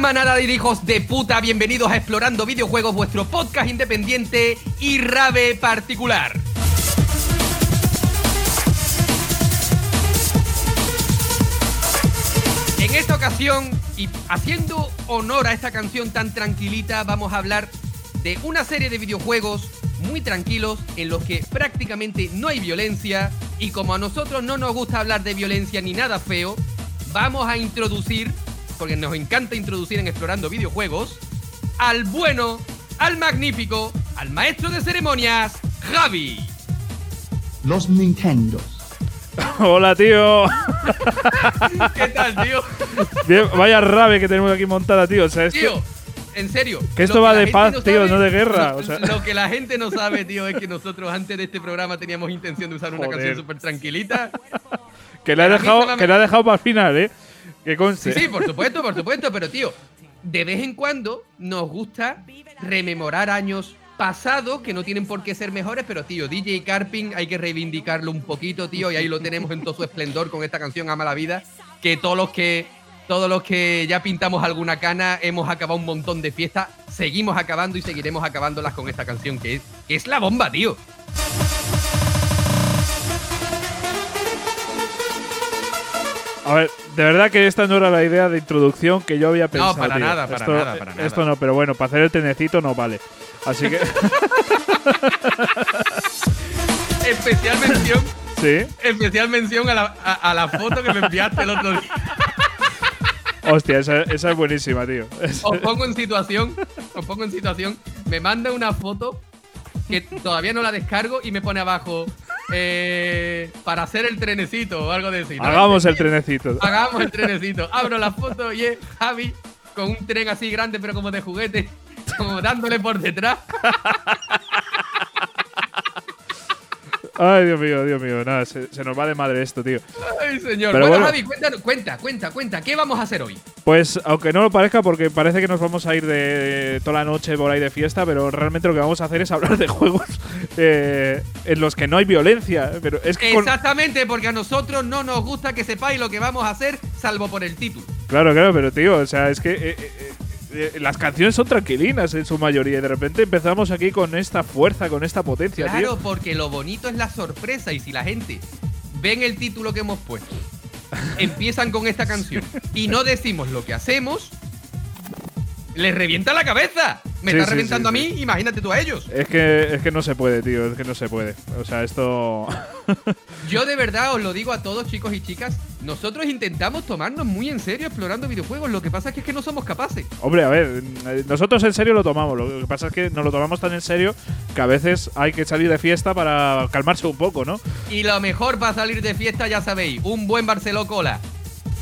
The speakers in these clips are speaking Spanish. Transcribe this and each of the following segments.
Manada de hijos de puta, bienvenidos a Explorando Videojuegos, vuestro podcast independiente y rave particular. En esta ocasión, y haciendo honor a esta canción tan tranquilita, vamos a hablar de una serie de videojuegos muy tranquilos en los que prácticamente no hay violencia y como a nosotros no nos gusta hablar de violencia ni nada feo, vamos a introducir, porque nos encanta introducir en Explorando Videojuegos, al bueno, al magnífico, al maestro de ceremonias, Javi. Los Nintendos. Hola, tío. ¿Qué tal, tío? Bien, vaya rave que tenemos aquí montada, tío. O sea, Tío, en serio. Que esto va la de paz, tío, no de guerra, Lo, o sea. lo que la gente no sabe, tío, es que nosotros antes de este programa teníamos intención de usar una Joder. canción súper tranquilita. que le ha dejado, que dejado para el final, ¿eh? Que conste. Sí, sí, por supuesto, por supuesto, pero tío, de vez en cuando nos gusta rememorar años pasados que no tienen por qué ser mejores, pero tío, DJ Carping hay que reivindicarlo un poquito, tío, y ahí lo tenemos en todo su esplendor con esta canción Ama la vida, que todos los que todos los que ya pintamos alguna cana hemos acabado un montón de fiestas, seguimos acabando y seguiremos acabándolas con esta canción que es que es la bomba, tío. A ver, de verdad que esta no era la idea de introducción que yo había pensado. para tío. nada, para esto, nada, para nada. Esto no, pero bueno, para hacer el tenecito no vale. Así que, Especial mención, sí. especial mención a la, a- a la foto que me enviaste el otro día. Hostia, esa, esa es buenísima, tío. Os pongo en situación, os pongo en situación, me manda una foto que todavía no la descargo y me pone abajo eh, para hacer el trenecito o algo de eso. Hagamos el trenecito. Hagamos el trenecito. Abro la foto y es Javi con un tren así grande pero como de juguete, como dándole por detrás. Ay, Dios mío, Dios mío. Nada, se, se nos va de madre esto, tío. Ay, señor. Pero bueno, bueno. Javi, cuéntanos, cuenta, cuenta, cuenta. ¿Qué vamos a hacer hoy? Pues, aunque no lo parezca, porque parece que nos vamos a ir de toda la noche por ahí de fiesta, pero realmente lo que vamos a hacer es hablar de juegos eh, en los que no hay violencia. Pero es que con- Exactamente, porque a nosotros no nos gusta que sepáis lo que vamos a hacer, salvo por el título. Claro, claro, pero tío, o sea, es que eh, eh, eh, las canciones son tranquilinas en su mayoría y de repente empezamos aquí con esta fuerza, con esta potencia, Claro, tío. porque lo bonito es la sorpresa y si la gente ven el título que hemos puesto, empiezan con esta canción y no decimos lo que hacemos, les revienta la cabeza. Me Sí, está sí, reventando sí, a mí, imagínate tú a ellos. Es que, es que no se puede, tío, es que no se puede. O sea, esto. Yo de verdad os lo digo a todos chicos y chicas, nosotros intentamos tomarnos muy en serio explorando videojuegos, lo que pasa es que, es que no somos capaces. Hombre, a ver, nosotros en serio lo tomamos. Lo que pasa es que nos lo tomamos tan en serio que a veces hay que salir de fiesta para calmarse un poco, ¿no? Y lo mejor para salir de fiesta, ya sabéis, un buen Barceló Cola,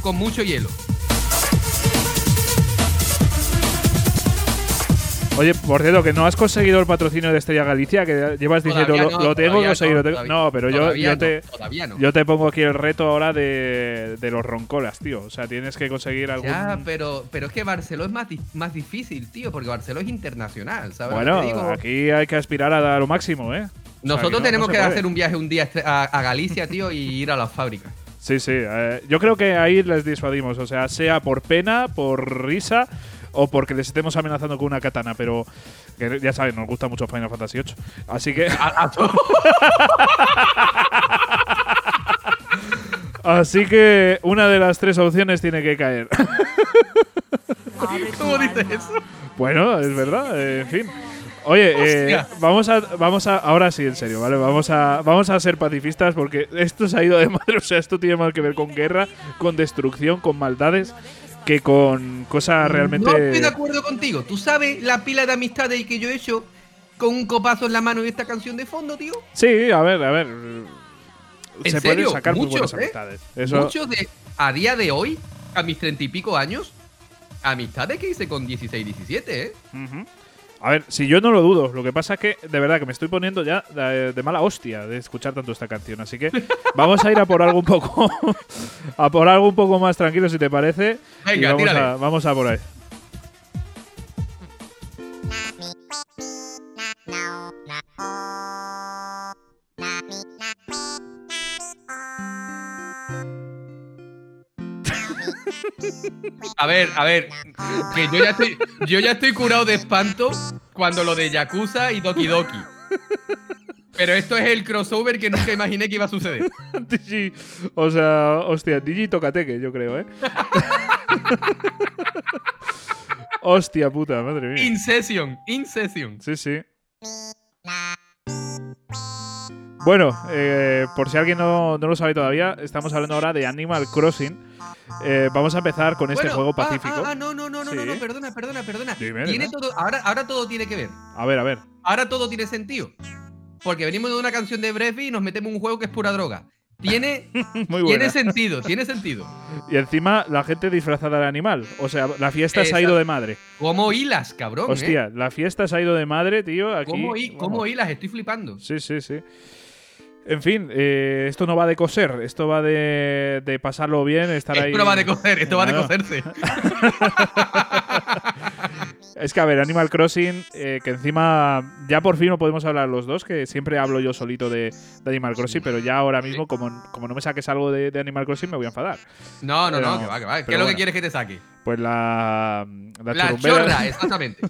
con mucho hielo. Oye, por cierto, que no has conseguido el patrocinio de Estrella Galicia, que llevas diciendo Todavía lo, no, lo tengo conseguido. no, no, pero yo, yo no, te. no. Yo te pongo aquí el reto ahora de, de los roncolas, tío. O sea, tienes que conseguir algún. Ya, pero, pero es que Barceló es más, di- más difícil, tío, porque Barceló es internacional, ¿sabes? bueno, digo? aquí hay que aspirar a lo máximo, ¿eh? O sea, Nosotros no- tenemos no que hacer un viaje un día a Galicia, tío, y ir a las fábricas. Sí, sí. eh, yo creo que ahí les disuadimos. O sea, sea por pena, por risa o porque les estemos amenazando con una katana. Pero que ya saben, nos gusta mucho Final Fantasy VIII. Así que. Así que una de las tres opciones tiene que caer. ¿Cómo dices eso? bueno, es verdad, eh, en fin. Oye, eh, vamos a, vamos a, ahora sí, en serio, ¿vale? Vamos a, vamos a ser pacifistas porque esto se ha ido de madre, o sea, esto tiene más que ver con guerra, con destrucción, con maldades, que con cosas realmente. No estoy de acuerdo contigo. ¿Tú sabes la pila de amistades que yo he hecho con un copazo en la mano y esta canción de fondo, tío? Sí, a ver, a ver. ¿En se serio? pueden sacar muy Muchos, buenas ¿eh? amistades. Eso, Muchos de, a día de hoy, a mis treinta y pico años, amistades que hice con 16, 17, ¿eh? Ujú. A ver, si yo no lo dudo, lo que pasa es que de verdad que me estoy poniendo ya de, de mala hostia de escuchar tanto esta canción, así que vamos a ir a por algo un poco a por algo un poco más tranquilo si te parece. y Venga, vamos tírale. a, vamos a por ahí. A ver, a ver, que yo ya estoy, yo ya estoy curado de espanto cuando lo de Yakuza y Doki Doki. Pero esto es el crossover que nunca imaginé que iba a suceder. Digi, o sea, hostia, Digi Tocateque, yo creo, ¿eh? hostia puta, madre mía. In session, in session. Sí, sí. Bueno, eh, por si alguien no, no lo sabe todavía, estamos hablando ahora de Animal Crossing. Eh, vamos a empezar con este Bueno, juego ah, pacífico. Ah, ah, no, no, no, no, no, perdona, perdona, perdona. Dime, Tiene dime. todo, ahora, ahora todo tiene que ver. A ver, a ver. Ahora todo tiene sentido. Porque venimos de una canción de Brevi y nos metemos en un juego que es pura droga. Tiene, Muy buena. tiene sentido, tiene sentido. Y encima la gente disfrazada de animal. O sea, la fiesta se ha ido de madre. ¿Cómo hilas, cabrón? eh? Hostia, la fiesta se ha ido de madre, tío. Aquí, ¿Cómo, hi- cómo hilas? Estoy flipando. Sí, sí, sí. En fin, eh, esto no va de coser, esto va de, de pasarlo bien, estar ahí. Esto no va de coser, esto va de coserse. Es que, a ver, Animal Crossing, eh, que encima ya por fin no podemos hablar los dos, que siempre hablo yo solito de, de Animal Crossing, pero ya ahora mismo, como, como no me saques algo de, de Animal Crossing, me voy a enfadar. No, no, Pero- no, que va, que va. ¿Qué es lo bueno. que quieres que te saque? Pues la. La, La chorra, exactamente.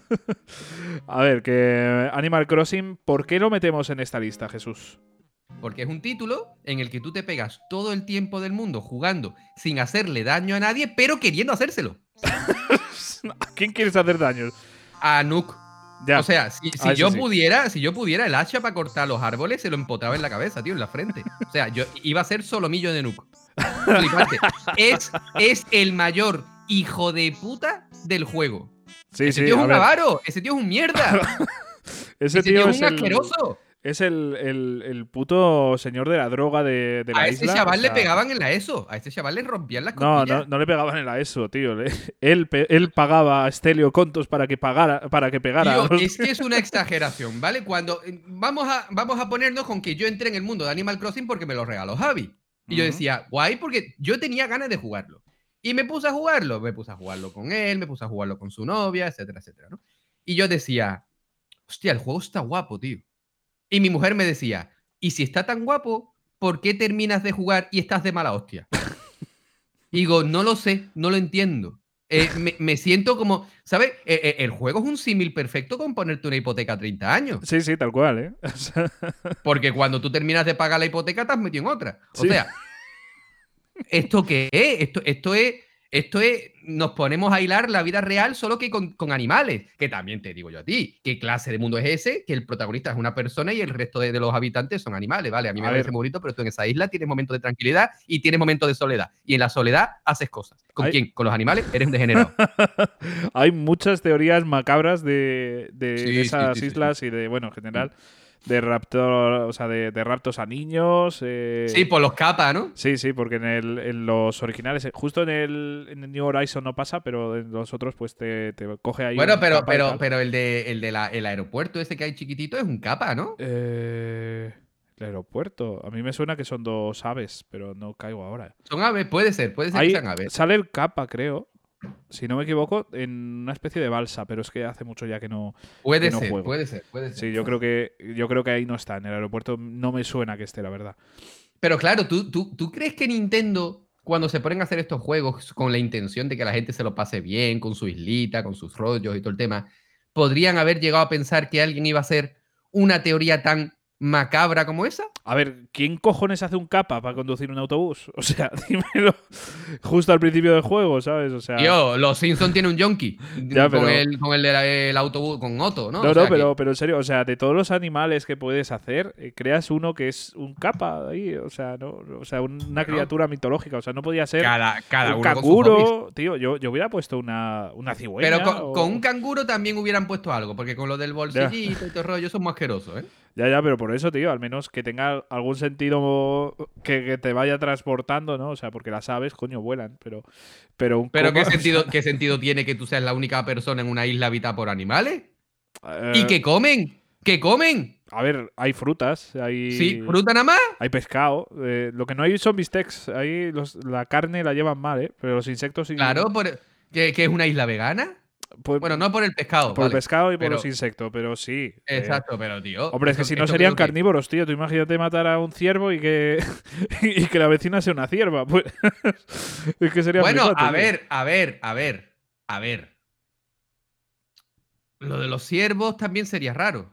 A ver, que Animal Crossing, ¿por qué lo metemos en esta lista, Jesús? Porque es un título en el que tú te pegas todo el tiempo del mundo jugando sin hacerle daño a nadie, pero queriendo hacérselo. ¿A quién quieres hacer daño? A Nook. Ya. O sea, si, si Ah, yo sí. pudiera, si yo pudiera el hacha para cortar los árboles, se lo empotraba en la cabeza, tío, en la frente. O sea, yo iba a ser solomillo de Nook. Flipante. Es, es el mayor hijo de puta del juego. sí, ese sí, tío es un avaro, ese tío es un mierda. Ese, Ese tío tío es es un el, asqueroso. Es el, el- el puto señor de la droga de, de la A ese isla. chaval o le sea, pegaban en la ESO. A ese chaval le rompían las No, costillas. no, no le pegaban en la ESO, tío. le- él, él pagaba a Estelio Contos para que pagara, para que pegara. Tío, es que es una exageración, ¿vale? Cuando eh, vamos a, vamos a ponernos con que yo entré en el mundo de Animal Crossing porque me lo regaló Javi. Y yo decía, guay, porque yo tenía ganas de jugarlo. Y me puse a jugarlo, me puse a jugarlo con él, me puse a jugarlo con su novia, etcétera, etcétera, ¿no? Y yo decía, hostia, el juego está guapo, tío. Y mi mujer me decía, ¿y si está tan guapo, por qué terminas de jugar y estás de mala hostia? Y digo, no lo sé, no lo entiendo. Eh, me, me siento como, ¿sabes? Eh, eh, el juego es un símil perfecto con ponerte una hipoteca a 30 años. Sí, sí, tal cual, ¿eh? O sea, Porque cuando tú terminas de pagar la hipoteca, te has metido en otra. O Sí. sea, ¿esto qué es? Esto, esto es. Esto es. Nos ponemos a hilar la vida real solo que con, con animales. Que también te digo yo a ti. ¿Qué clase de mundo es ese? Que el protagonista es una persona y el resto de, de los habitantes son animales, ¿vale? A mí me parece muy bonito, pero tú en esa isla tienes momentos de tranquilidad y tienes momentos de soledad. Y en la soledad haces cosas. ¿Con Hay- quién? Con los animales. Eres un degenerado. hay muchas teorías macabras de, de- Sí, de sí, esas sí, sí, islas y de, bueno, en general, de raptor, o sea, de, de raptos a niños. eh, sí, por los capas, ¿no? Sí, sí, porque en, el, en los originales, eh, justo en el, en el New Horizon no pasa, pero en los otros pues te, te coge ahí. Bueno, pero, pero, pero el de el de la- el aeropuerto ese que hay chiquitito es un capa, ¿no? Eh, el aeropuerto. A mí me suena que son dos aves, pero no caigo ahora. Son aves, puede ser, puede ser Ahí que sean aves. sale el capa, creo. Si no me equivoco, en una especie de balsa, pero es que hace mucho ya que no. Puede que no ser, juego. puede ser, puede ser. Sí, yo creo que yo creo que ahí no está. En el aeropuerto no me suena que esté, la verdad. Pero claro, ¿tú, tú, ¿tú crees que Nintendo, cuando se ponen a hacer estos juegos con la intención de que la gente se lo pase bien, con su islita, con sus rollos y todo el tema, podrían haber llegado a pensar que alguien iba a hacer una teoría tan macabra como esa? A ver, ¿quién cojones hace un capa para conducir un autobús? O sea, dímelo justo al principio del juego, ¿sabes? O sea, Tío, los Simpsons tienen un yonki Ya, con, el, con el, el autobús, con Otto, ¿no? No, O sea no, que- pero, pero en serio, o sea, de todos los animales que puedes hacer, eh, creas uno que es un capa ahí, o sea, no, o sea, un- una criatura mitológica, o sea, no podía ser cada, cada un canguro, tío, yo, yo hubiera puesto una, una cigüeña. Pero con, o- con un canguro también hubieran puesto algo, porque con lo del bolsillito y todo el rollo, eso es más asqueroso, ¿eh? Ya, ya, pero por eso, tío, al menos que tenga algún sentido que, que te vaya transportando, ¿no? O sea, porque las aves, coño, vuelan, pero, pero un Pero ¿qué sentido, ¿qué sentido tiene que tú seas la única persona en una isla habitada por animales? Eh, ¿Y qué comen? ¿Qué comen? A ver, hay frutas, hay... ¿Sí? ¿Fruta nada más? Hay pescado. eh, lo que no hay son bistecs. Ahí los- la carne la llevan mal, ¿eh? Pero los insectos sí. Claro, por, ¿que, que es una isla vegana? Pues, Bueno, no por el pescado. por el pescado y por pero- los insectos, pero sí. eh, Exacto, pero tío. Hombre, es que si no serían carnívoros, tío. Tú imagínate matar a un ciervo y que, y que la vecina sea una cierva. Pues, es que sería Bueno, a tío. ver, a ver, a ver, a ver. Lo de los ciervos también sería raro.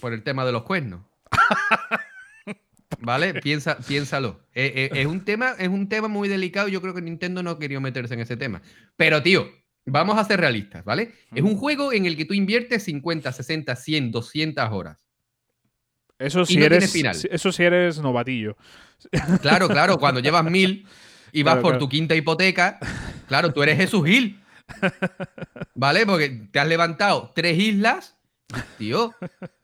Por el tema de los cuernos. ¿Vale? Piensa, piénsalo. Eh, eh, es, un tema, es un tema muy delicado. y Yo creo que Nintendo no quería meterse en ese tema. Pero, tío, vamos a ser realistas, ¿vale? Es un juego en el que tú inviertes 50, 60, 100, 200 horas. Eso si no eres, eso si eres novatillo. Claro, claro, cuando llevas mil y vas Claro, por claro. tu quinta hipoteca, claro, tú eres Jesús Gil. ¿Vale? Porque te has levantado tres islas, tío.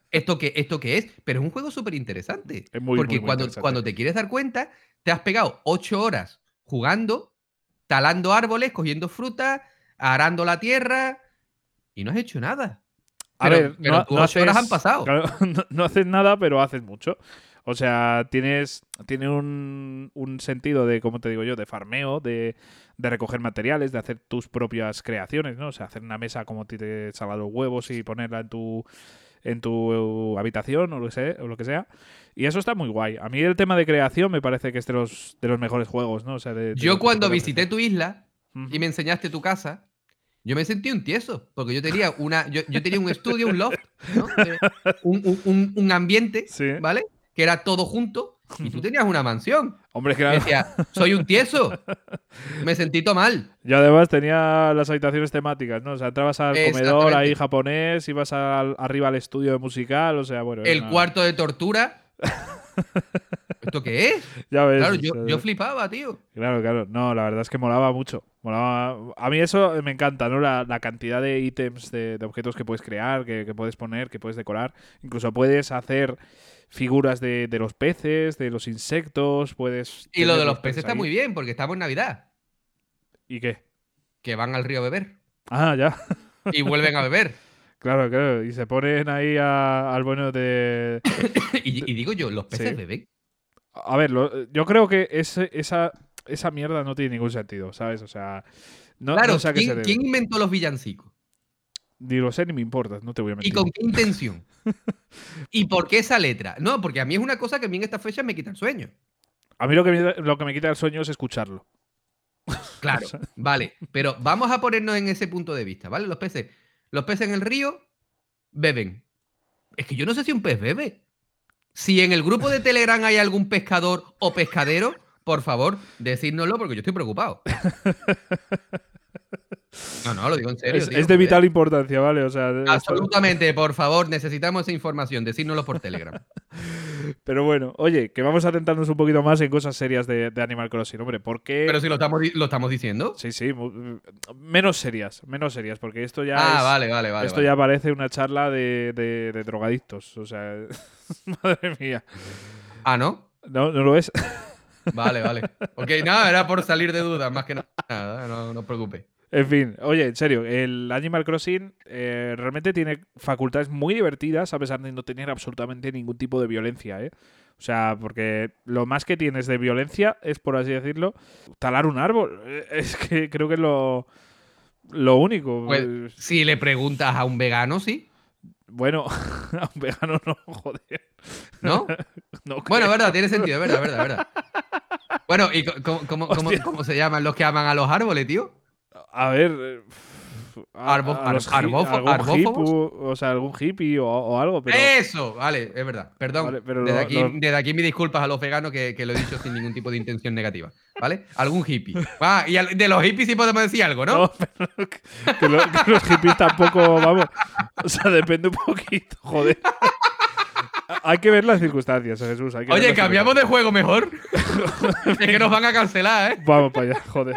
¿Esto qué, ¿Esto qué es? Pero es un juego súper interesante. Es muy, porque muy, muy cuando, interesante. cuando te quieres dar cuenta, te has pegado ocho horas jugando, talando árboles, cogiendo fruta, arando la tierra y no has hecho nada. A Pero- ver, pero no, no horas han pasado. claro, no, no haces nada, pero haces mucho. O sea, tienes tiene un, un sentido de, como te digo yo, de farmeo, de, de recoger materiales, de hacer tus propias creaciones, ¿no? O sea, hacer una mesa como te salga los huevos y ponerla en tu en tu habitación o lo, que sea, o lo que sea. Y eso está muy guay. A mí el tema de creación me parece que es de los, de los mejores juegos, ¿no? O sea, de- Yo cuando visité tu isla, Y me enseñaste tu casa, yo me sentí un tieso, porque yo tenía una, yo, yo tenía un estudio, un loft, ¿no? Eh, un, un- un- ambiente, Sí. ¿vale? Que era todo junto, y tú tenías una mansión. Hombre, es que Y era- decía, soy un tieso. Me sentí todo mal. Yo además tenía las habitaciones temáticas, ¿no? O sea, entrabas al comedor ahí japonés, ibas al- arriba al estudio de musical, o sea, bueno. El una- cuarto de tortura. ¿Esto qué es? Ya ves. Claro, yo, yo flipaba, tío. Claro, claro. No, la verdad es que molaba mucho. A mí eso me encanta, ¿no? La, la cantidad de ítems, de, de objetos que puedes crear, que, que puedes poner, que puedes decorar. Incluso puedes hacer figuras de, de los peces, de los insectos, puedes... Y lo de los peces está muy bien, porque estamos en Navidad, ¿Y qué? que van al río a beber Ah, ya. y vuelven a beber. Claro, claro. Y se ponen ahí a- al bueno de... Y, y digo yo, ¿los peces Sí. beben? A ver, lo- yo creo que ese- esa, esa mierda no tiene ningún sentido, ¿sabes? O sea, no, claro, no sé se ¿quién, quién inventó los villancicos? Ni lo sé ni me importa, no te voy a ¿Y mentir. con qué intención? ¿Y por qué esa letra? No, porque a mí es una cosa que a mí en esta fecha me quita el sueño. A mí lo que, me, lo que me quita el sueño es escucharlo. Claro, vale. Pero vamos a ponernos en ese punto de vista, ¿vale? Los peces. Los peces en el río beben. Es que yo no sé si un pez bebe. Si en el grupo de Telegram hay algún pescador o pescadero, por favor, decídnoslo porque yo estoy preocupado. No, no, lo digo en serio. Es, tío, es de vital importancia, ¿vale? O sea, Absolutamente, por favor, necesitamos esa información. Decírnoslo por Telegram. pero bueno, oye, que vamos a centrarnos un poquito más en cosas serias de, de Animal Crossing, hombre. ¿Por qué? Pero si lo estamos, lo estamos diciendo. Sí, sí, menos serias, menos serias, porque esto ya Ah, es- vale, vale, vale. esto vale. ya parece una charla de, de- de drogadictos. O sea, madre mía. Ah, ¿no? No, no lo es. Vale, vale. Ok, nada, era por salir de dudas, más que nada. No, no os preocupéis. En fin, oye, en serio, el Animal Crossing eh, realmente tiene facultades muy divertidas a pesar de no tener absolutamente ningún tipo de violencia, ¿eh? O sea, porque lo más que tienes de violencia es, por así decirlo, talar un árbol. Es que creo que es lo, lo único. Pues, si le preguntas a un vegano, sí. Bueno, a un vegano no, joder. ¿No? No Bueno, verdad, tiene sentido, es verdad, verdad, verdad. Bueno, ¿y cómo, cómo- cómo- Hostia. cómo se llaman los que aman a los árboles, tío? A ver. A- Arbo- a los ar- hi- arbófo- algún arbófobos. hippie, o sea, algún hippie o, o algo, pero. Eso, vale, es verdad. Perdón. Vale, pero desde, lo- aquí, lo- desde aquí mis disculpas a los veganos que, que lo he dicho sin ningún tipo de intención negativa. ¿Vale? Algún hippie. Ah, y al- de los hippies sí podemos decir algo, ¿no? No, pero que, que lo- que los hippies tampoco, vamos. O sea, depende un poquito, joder. Hay que ver las circunstancias, Jesús. hay que Oye, cambiamos de juego mejor. es que nos van a cancelar, ¿eh? Vamos para allá, joder.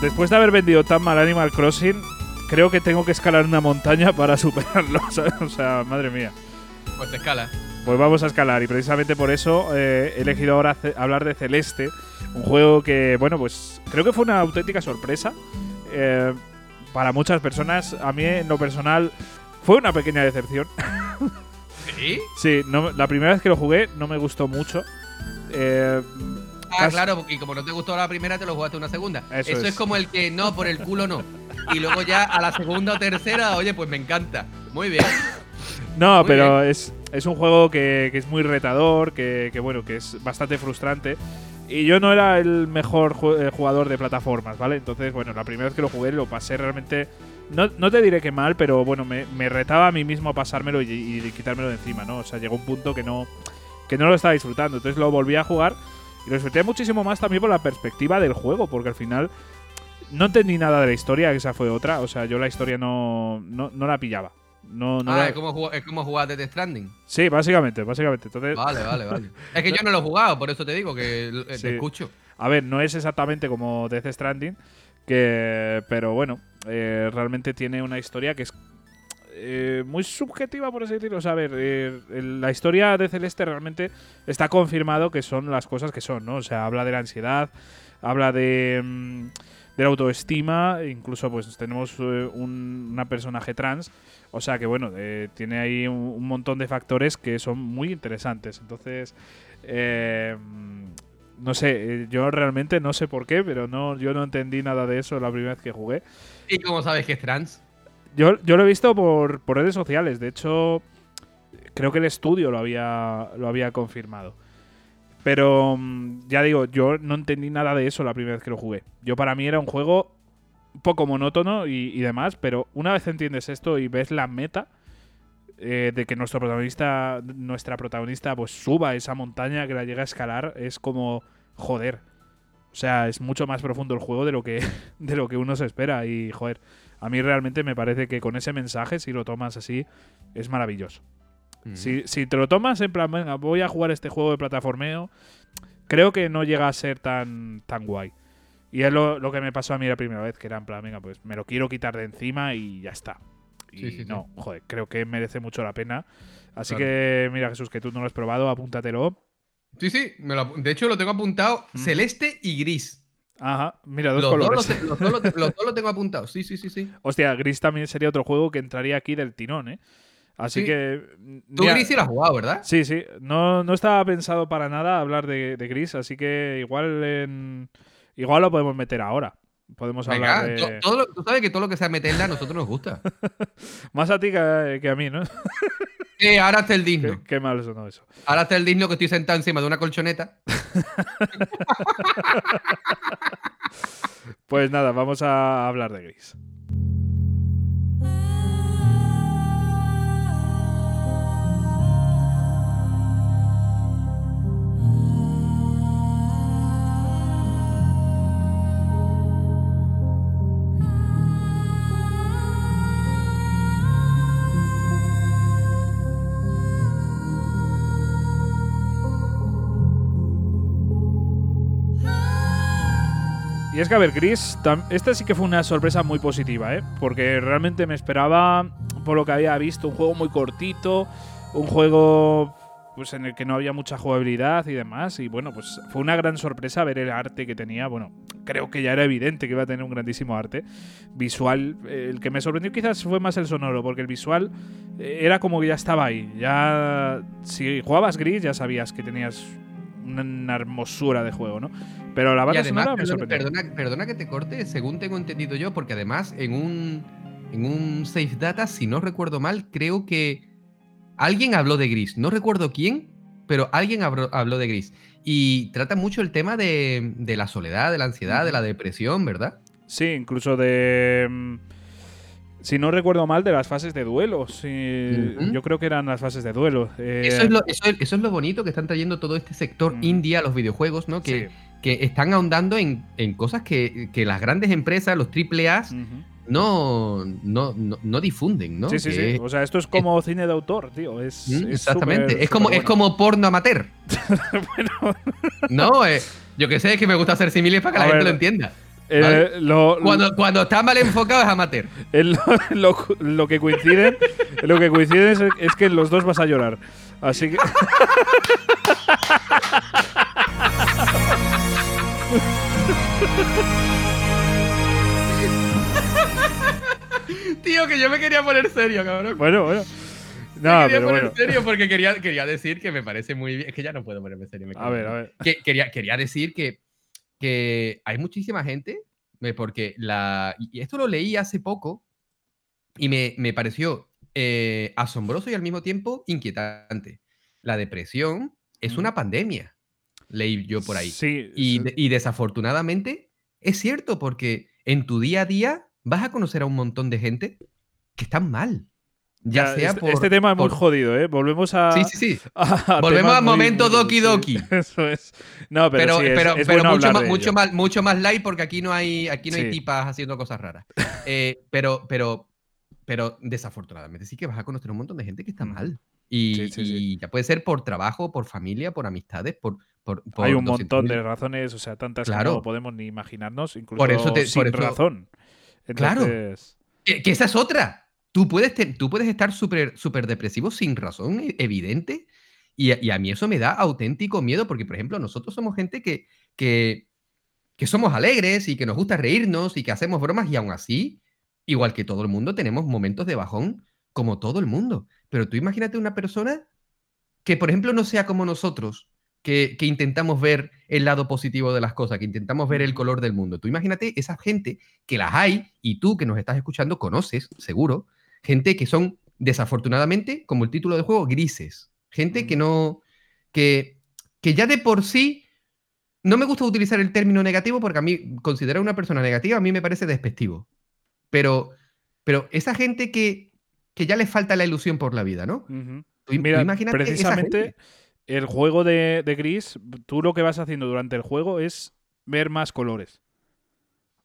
Después de haber vendido tan mal Animal Crossing, creo que tengo que escalar una montaña para superarlo, ¿sabes? O sea, madre mía. Pues te escala. Pues vamos a escalar y precisamente por eso eh, he elegido ahora hablar de Celeste, un juego que, bueno, pues creo que fue una auténtica sorpresa eh, para muchas personas. A mí, en lo personal, fue una pequeña decepción. ¿Sí? Sí, no- la primera vez que lo jugué no me gustó mucho. Eh, Ah, claro, y como no te gustó la primera, te lo jugaste una segunda. Eso Eso, es. es. como el que no, por el culo no. Y luego ya a la segunda o tercera, oye, pues me encanta. Muy bien. No, Muy pero es, es un juego que, que es muy retador, que, que, bueno, que es bastante frustrante. Y yo no era el mejor eh, jugador de plataformas, ¿vale? Entonces, bueno, la primera vez que lo jugué lo pasé realmente. No, no te diré que mal, pero bueno, me, me retaba a mí mismo a pasármelo y, y quitármelo de encima, ¿no? O sea, llegó un punto que no, que no lo estaba disfrutando. Entonces lo volví a jugar y lo disfruté muchísimo más también por la perspectiva del juego, porque al final no entendí nada de la historia, que esa fue otra. O sea, yo la historia no, no, no la pillaba. No, no ah, la- es como, jugar, es como jugar de Death Stranding. Sí, básicamente, básicamente. Entonces, Vale, vale, vale. Es que yo no lo he jugado, por eso te digo que eh, te Sí. escucho. a ver, no es exactamente como Death Stranding, que, pero bueno, eh, realmente tiene una historia que es eh, muy subjetiva, por así decirlo. O sea, a ver, eh, la historia de Celeste realmente está confirmado que son las cosas que son, ¿no? O sea, habla de la ansiedad, habla de, mm, de la autoestima, incluso pues tenemos eh, un una personaje trans. O sea que bueno, tiene ahí un, montón de factores que son muy interesantes. Entonces, eh, no sé, yo realmente no sé por qué, pero no, yo no entendí nada de eso la primera vez que jugué. ¿Y cómo sabes que es trans? Yo, yo lo he visto por, por redes sociales, de hecho, creo que el estudio lo había, lo había confirmado. Pero mm, ya digo, yo no entendí nada de eso la primera vez que lo jugué. Yo para mí era un juego un poco monótono y, y demás, pero una vez entiendes esto y ves la meta eh, de que nuestro protagonista, nuestra protagonista, pues suba esa montaña que la llega a escalar, es como joder. O sea, es mucho más profundo el juego de lo que, de lo que uno se espera. Y joder, a mí realmente me parece que con ese mensaje, si lo tomas así, es maravilloso. Mm. Si, si te lo tomas en plan, venga, voy a jugar este juego de plataformeo, creo que no llega a ser tan, tan guay. Y es lo, lo que me pasó a mí la primera vez, que era en plan, venga, pues me lo quiero quitar de encima y ya está. Y Sí, sí, sí. no, joder, creo que merece mucho la pena. Así Claro. que, mira, Jesús, que tú no lo has probado, apúntatelo. Sí, sí, me lo de hecho lo tengo apuntado Mm. celeste y gris. Ajá, mira, dos Los dos, colores. los, te- los dos los dos lo tengo apuntado. Sí, sí, sí, sí. Hostia, Gris también sería otro juego que entraría aquí del tirón, ¿eh? Así Sí. que. Tú mira, gris sí lo has jugado, ¿verdad? Sí, sí. No, no estaba pensado para nada hablar de, de Gris, así que igual en- igual lo podemos meter ahora. Podemos Venga, hablar de. todo lo- tú sabes que todo lo que sea meterla a nosotros nos gusta. Más a ti que, que a mí, ¿no? Sí, ahora está el qué, digno. qué mal sonó eso. Ahora está el digno que estoy sentado encima de una colchoneta. Pues nada, vamos a hablar de Gris. Es que, a ver, Gris, esta sí que fue una sorpresa muy positiva, ¿eh? Porque realmente me esperaba, por lo que había visto, un juego muy cortito, un juego pues en el que no había mucha jugabilidad y demás. Y bueno, pues fue una gran sorpresa ver el arte que tenía. Bueno, creo que ya era evidente que iba a tener un grandísimo arte visual. Eh, El que me sorprendió quizás fue más el sonoro, porque el visual eh, era como que ya estaba ahí. Ya, si jugabas Gris, ya sabías que tenías una hermosura de juego, ¿no? Pero la banda además, sonora me perdona, sorprendió. perdona- perdona que te corte, según tengo entendido yo, porque además en un, en un Safe Data, si no recuerdo mal, creo que alguien habló de Gris. No recuerdo quién, pero alguien habló, habló de Gris. Y trata mucho el tema de, de la soledad, de la ansiedad, de la depresión, ¿verdad? Sí, incluso de. mm, Si no recuerdo mal, de las fases de duelo. Sí, Ujú. Yo creo que eran las fases de duelo. Eh, Eso, es lo, eso, es, eso es lo bonito que están trayendo todo este sector Mm. indie a los videojuegos, ¿no? Que, sí. Que están ahondando en, en cosas que, que las grandes empresas, los AAA, Ujú. no, no, no, no difunden, ¿no? Sí, sí, Que- sí. O sea, esto es como cine de autor, tío. Es, Mm, es Exactamente. es, como, es como porno amateur. bueno. No, eh, yo que sé, es que me gusta hacer similes para que la A gente ver. lo entienda. Eh, ¿vale? lo, Cuando, cuando está mal enfocado es amateur. el- lo, lo que coinciden, lo que coincide es, es que los dos vas a llorar. Así que. Tío, que yo me quería poner serio, cabrón. Bueno, bueno. me No, quería pero poner bueno. serio porque quería, quería decir que me parece muy bien. Es que ya no puedo ponerme serio. me A ver, a ver. Que, quería, quería decir que, que hay muchísima gente, eh, porque la. Y esto lo leí hace poco y me, me pareció eh, asombroso y al mismo tiempo inquietante. La depresión es una pandemia, leí yo por ahí. Sí. Y, sí. y desafortunadamente es cierto, porque en tu día a día vas a conocer a un montón de gente que están mal. Ya, Ya, sea este, por. este tema es muy por- jodido, ¿eh? Volvemos a. Sí, sí, sí. a Volvemos al muy- momento muy- Doki sí, Doki. Eso es. No, pero, Pero, sí, es- pero, es, pero mucho, más, mucho, más, mucho más light porque aquí no hay, aquí no hay Sí. tipas haciendo cosas raras. Eh, pero, pero, pero desafortunadamente sí que vas a conocer un montón de gente que está mal. Y, Sí, sí, sí. y ya puede ser por trabajo, por familia, por amistades, por. por, por Hay un montón 200.000. de razones, o sea, tantas que Claro. no podemos ni imaginarnos, incluso Por eso te- sin por eso- razón. Claro. Entonces, Que, que esa es otra. Tú puedes, te- tú puedes estar súper súper depresivo sin razón e- evidente. Y, a- y a mí eso me da auténtico miedo porque, por ejemplo, nosotros somos gente que, que, que somos alegres y que nos gusta reírnos y que hacemos bromas y aún así, igual que todo el mundo, tenemos momentos de bajón como todo el mundo. Pero tú imagínate una persona que, por ejemplo, no sea como nosotros, que, que intentamos ver el lado positivo de las cosas, que intentamos ver el color del mundo. Tú imagínate esa gente que las hay y tú que nos estás escuchando conoces, seguro, gente que son desafortunadamente, como el título del juego, grises. Gente que no, que, que ya de por sí, no me gusta utilizar el término negativo porque a mí considerar a una persona negativa a mí me parece despectivo. Pero, pero esa gente que, que ya le falta la ilusión por la vida, ¿no? tú Mira, esa precisamente el juego de, de Gris, tú lo que vas haciendo durante el juego es ver más colores.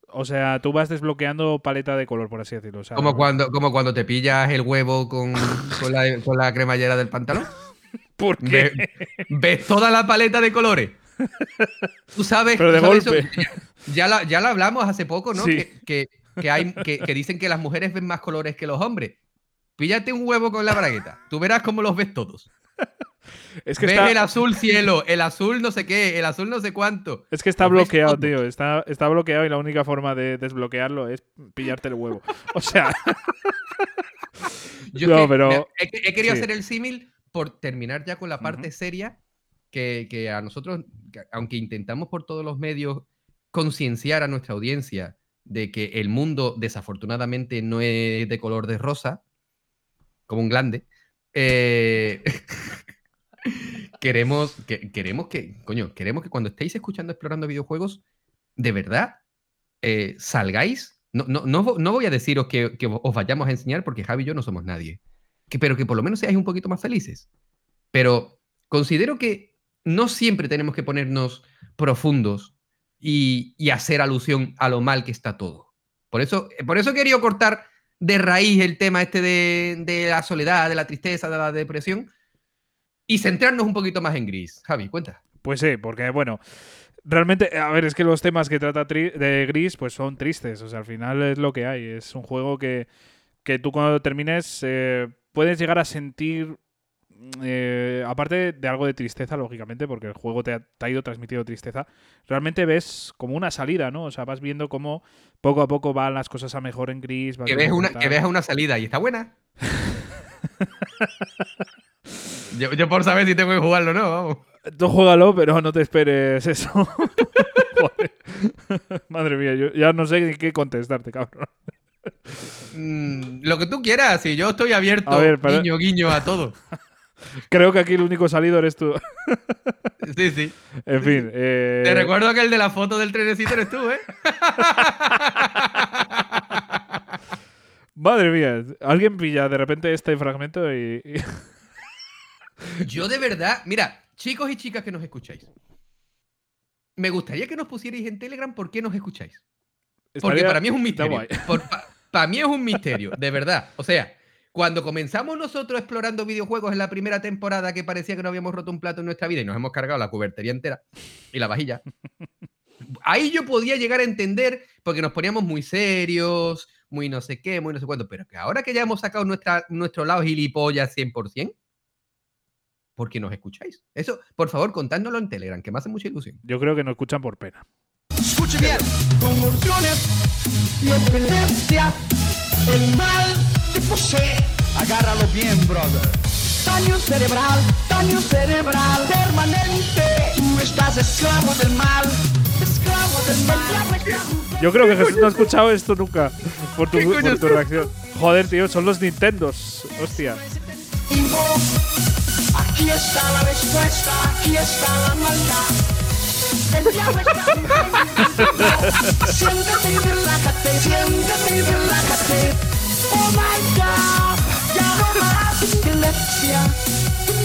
O sea, tú vas desbloqueando paleta de color, por así decirlo. O sea, Como cuando, como cuando te pillas el huevo con, con, la, con la cremallera del pantalón. ¿Por qué? ves toda la paleta de colores. Tú sabes. Pero de sabes golpe. eso, ya, ya la, ya lo hablamos hace poco, ¿no? Sí. Que, que, que hay, que, que dicen que las mujeres ven más colores que los hombres. Píllate un huevo con la bragueta. Tú verás cómo los ves todos. Es que ves está, el azul cielo, el azul no sé qué, el azul no sé cuánto. es que está bloqueado, tío. Está, está bloqueado y la única forma de desbloquearlo es pillarte el huevo. O sea, Yo No, que- pero- me- he, he querido sí. hacer el símil por terminar ya con la parte seria que, que a nosotros, que aunque intentamos por todos los medios concienciar a nuestra audiencia de que el mundo desafortunadamente no es de color de rosa, como un glande, eh, queremos, que, queremos que, coño, queremos que cuando estéis escuchando Explorando Videojuegos, de verdad, eh, salgáis. No, no, no, no voy a deciros que, que os vayamos a enseñar porque Javi y yo no somos nadie. Que, pero que por lo menos seáis un poquito más felices. Pero considero que no siempre tenemos que ponernos profundos y, y hacer alusión a lo mal que está todo. Por eso, por eso querido cortar de raíz el tema este de, de la soledad, de la tristeza, de la depresión y centrarnos un poquito más en gris. Javi, cuenta. Pues sí, porque bueno, realmente, a ver, es que los temas que trata de Gris pues son tristes, o sea, al final es lo que hay, es un juego que, que tú cuando termines eh, puedes llegar a sentir, eh, aparte de algo de tristeza, lógicamente, porque el juego te ha, te ha ido transmitiendo tristeza, realmente ves como una salida, ¿no? O sea, vas viendo cómo poco a poco van las cosas a mejor en Gris. Que ves, una, que veas una salida y está buena. yo, yo por saber si tengo que jugarlo o no, vamos. Tú juégalo, pero no te esperes eso. Madre mía, yo ya no sé ni qué contestarte, cabrón. Mm, lo que tú quieras, si yo estoy abierto, A ver, pero- guiño, guiño a todo. Creo que aquí el único salido eres tú. Sí, sí. En fin. eh, Te recuerdo que el de la foto del trenecito eres tú, ¿eh? Madre mía, alguien pilla de repente este fragmento y. y- Yo de verdad, mira, chicos y chicas que nos escucháis, me gustaría que nos pusierais en Telegram por qué nos escucháis. Porque estaría- para mí es un misterio. para mí es un misterio, de verdad. O sea, cuando comenzamos nosotros explorando videojuegos en la primera temporada que parecía que no habíamos roto un plato en nuestra vida y nos hemos cargado la cubertería entera y la vajilla, Ahí yo podía llegar a entender, porque nos poníamos muy serios, muy no sé qué, muy no sé cuánto, pero que ahora que ya hemos sacado nuestra, nuestro lado gilipollas 100%, ¿por qué nos escucháis? Eso, por favor, contádnoslo en Telegram, que me hace mucha ilusión. Yo creo que nos escuchan por pena. Escuche bien, convulsiones y el mal posee. Agárralo bien, brother. Daño cerebral, daño cerebral permanente. Tú estás esclavo del mal, esclavo del mal. Yo creo que Jesús no ha escuchado esto nunca por tu, ¿Qué coño por tu reacción. Joder, tío, son los Nintendos. Hostia. Aquí está la respuesta, aquí está la maldad. El diablo está Siéntate y relájate, siéntate y relájate. Oh my god, ya no más epilepsia,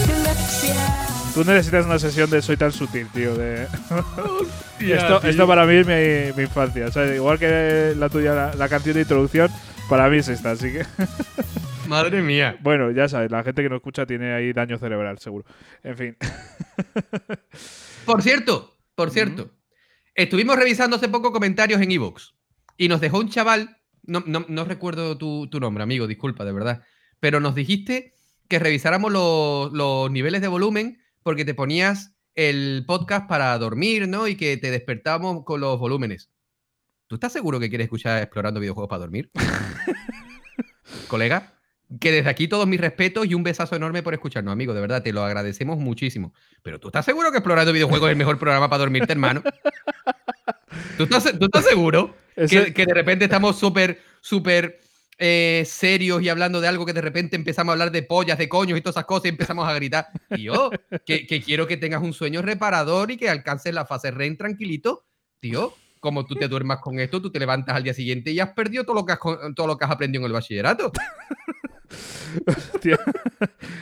epilepsia. Tú necesitas una sesión de Soy tan sutil, tío. De... esto, esto para mí es mi, mi infancia. O sea, igual que la tuya, la, la canción de introducción, para mí es esta. Así que, Madre mía. bueno, ya sabes, la gente que no escucha tiene ahí daño cerebral, seguro. En fin. Por cierto, por cierto, estuvimos revisando hace poco comentarios en Evox y nos dejó un chaval, no, no- no recuerdo tu, tu nombre, amigo, disculpa, de verdad, pero nos dijiste que revisáramos los, los niveles de volumen porque te ponías el podcast para dormir, ¿no? Y que te despertábamos con los volúmenes. ¿Tú estás seguro que quieres escuchar explorando videojuegos para dormir? Colega, que desde aquí todos mis respetos y un besazo enorme por escucharnos, amigo. De verdad, te lo agradecemos muchísimo. Pero tú estás seguro que explorando videojuegos es el mejor programa para dormirte, hermano. ¿Tú estás, tú estás seguro Ese- que, que de repente estamos súper, súper eh, serios y hablando de algo que de repente empezamos a hablar de pollas, de coños y todas esas cosas y empezamos a gritar? Tío, que, que quiero que tengas un sueño reparador y que alcances la fase REM tranquilito. Tío, como tú te duermas con esto, tú te levantas al día siguiente y has perdido todo lo que has, todo lo que has aprendido en el bachillerato.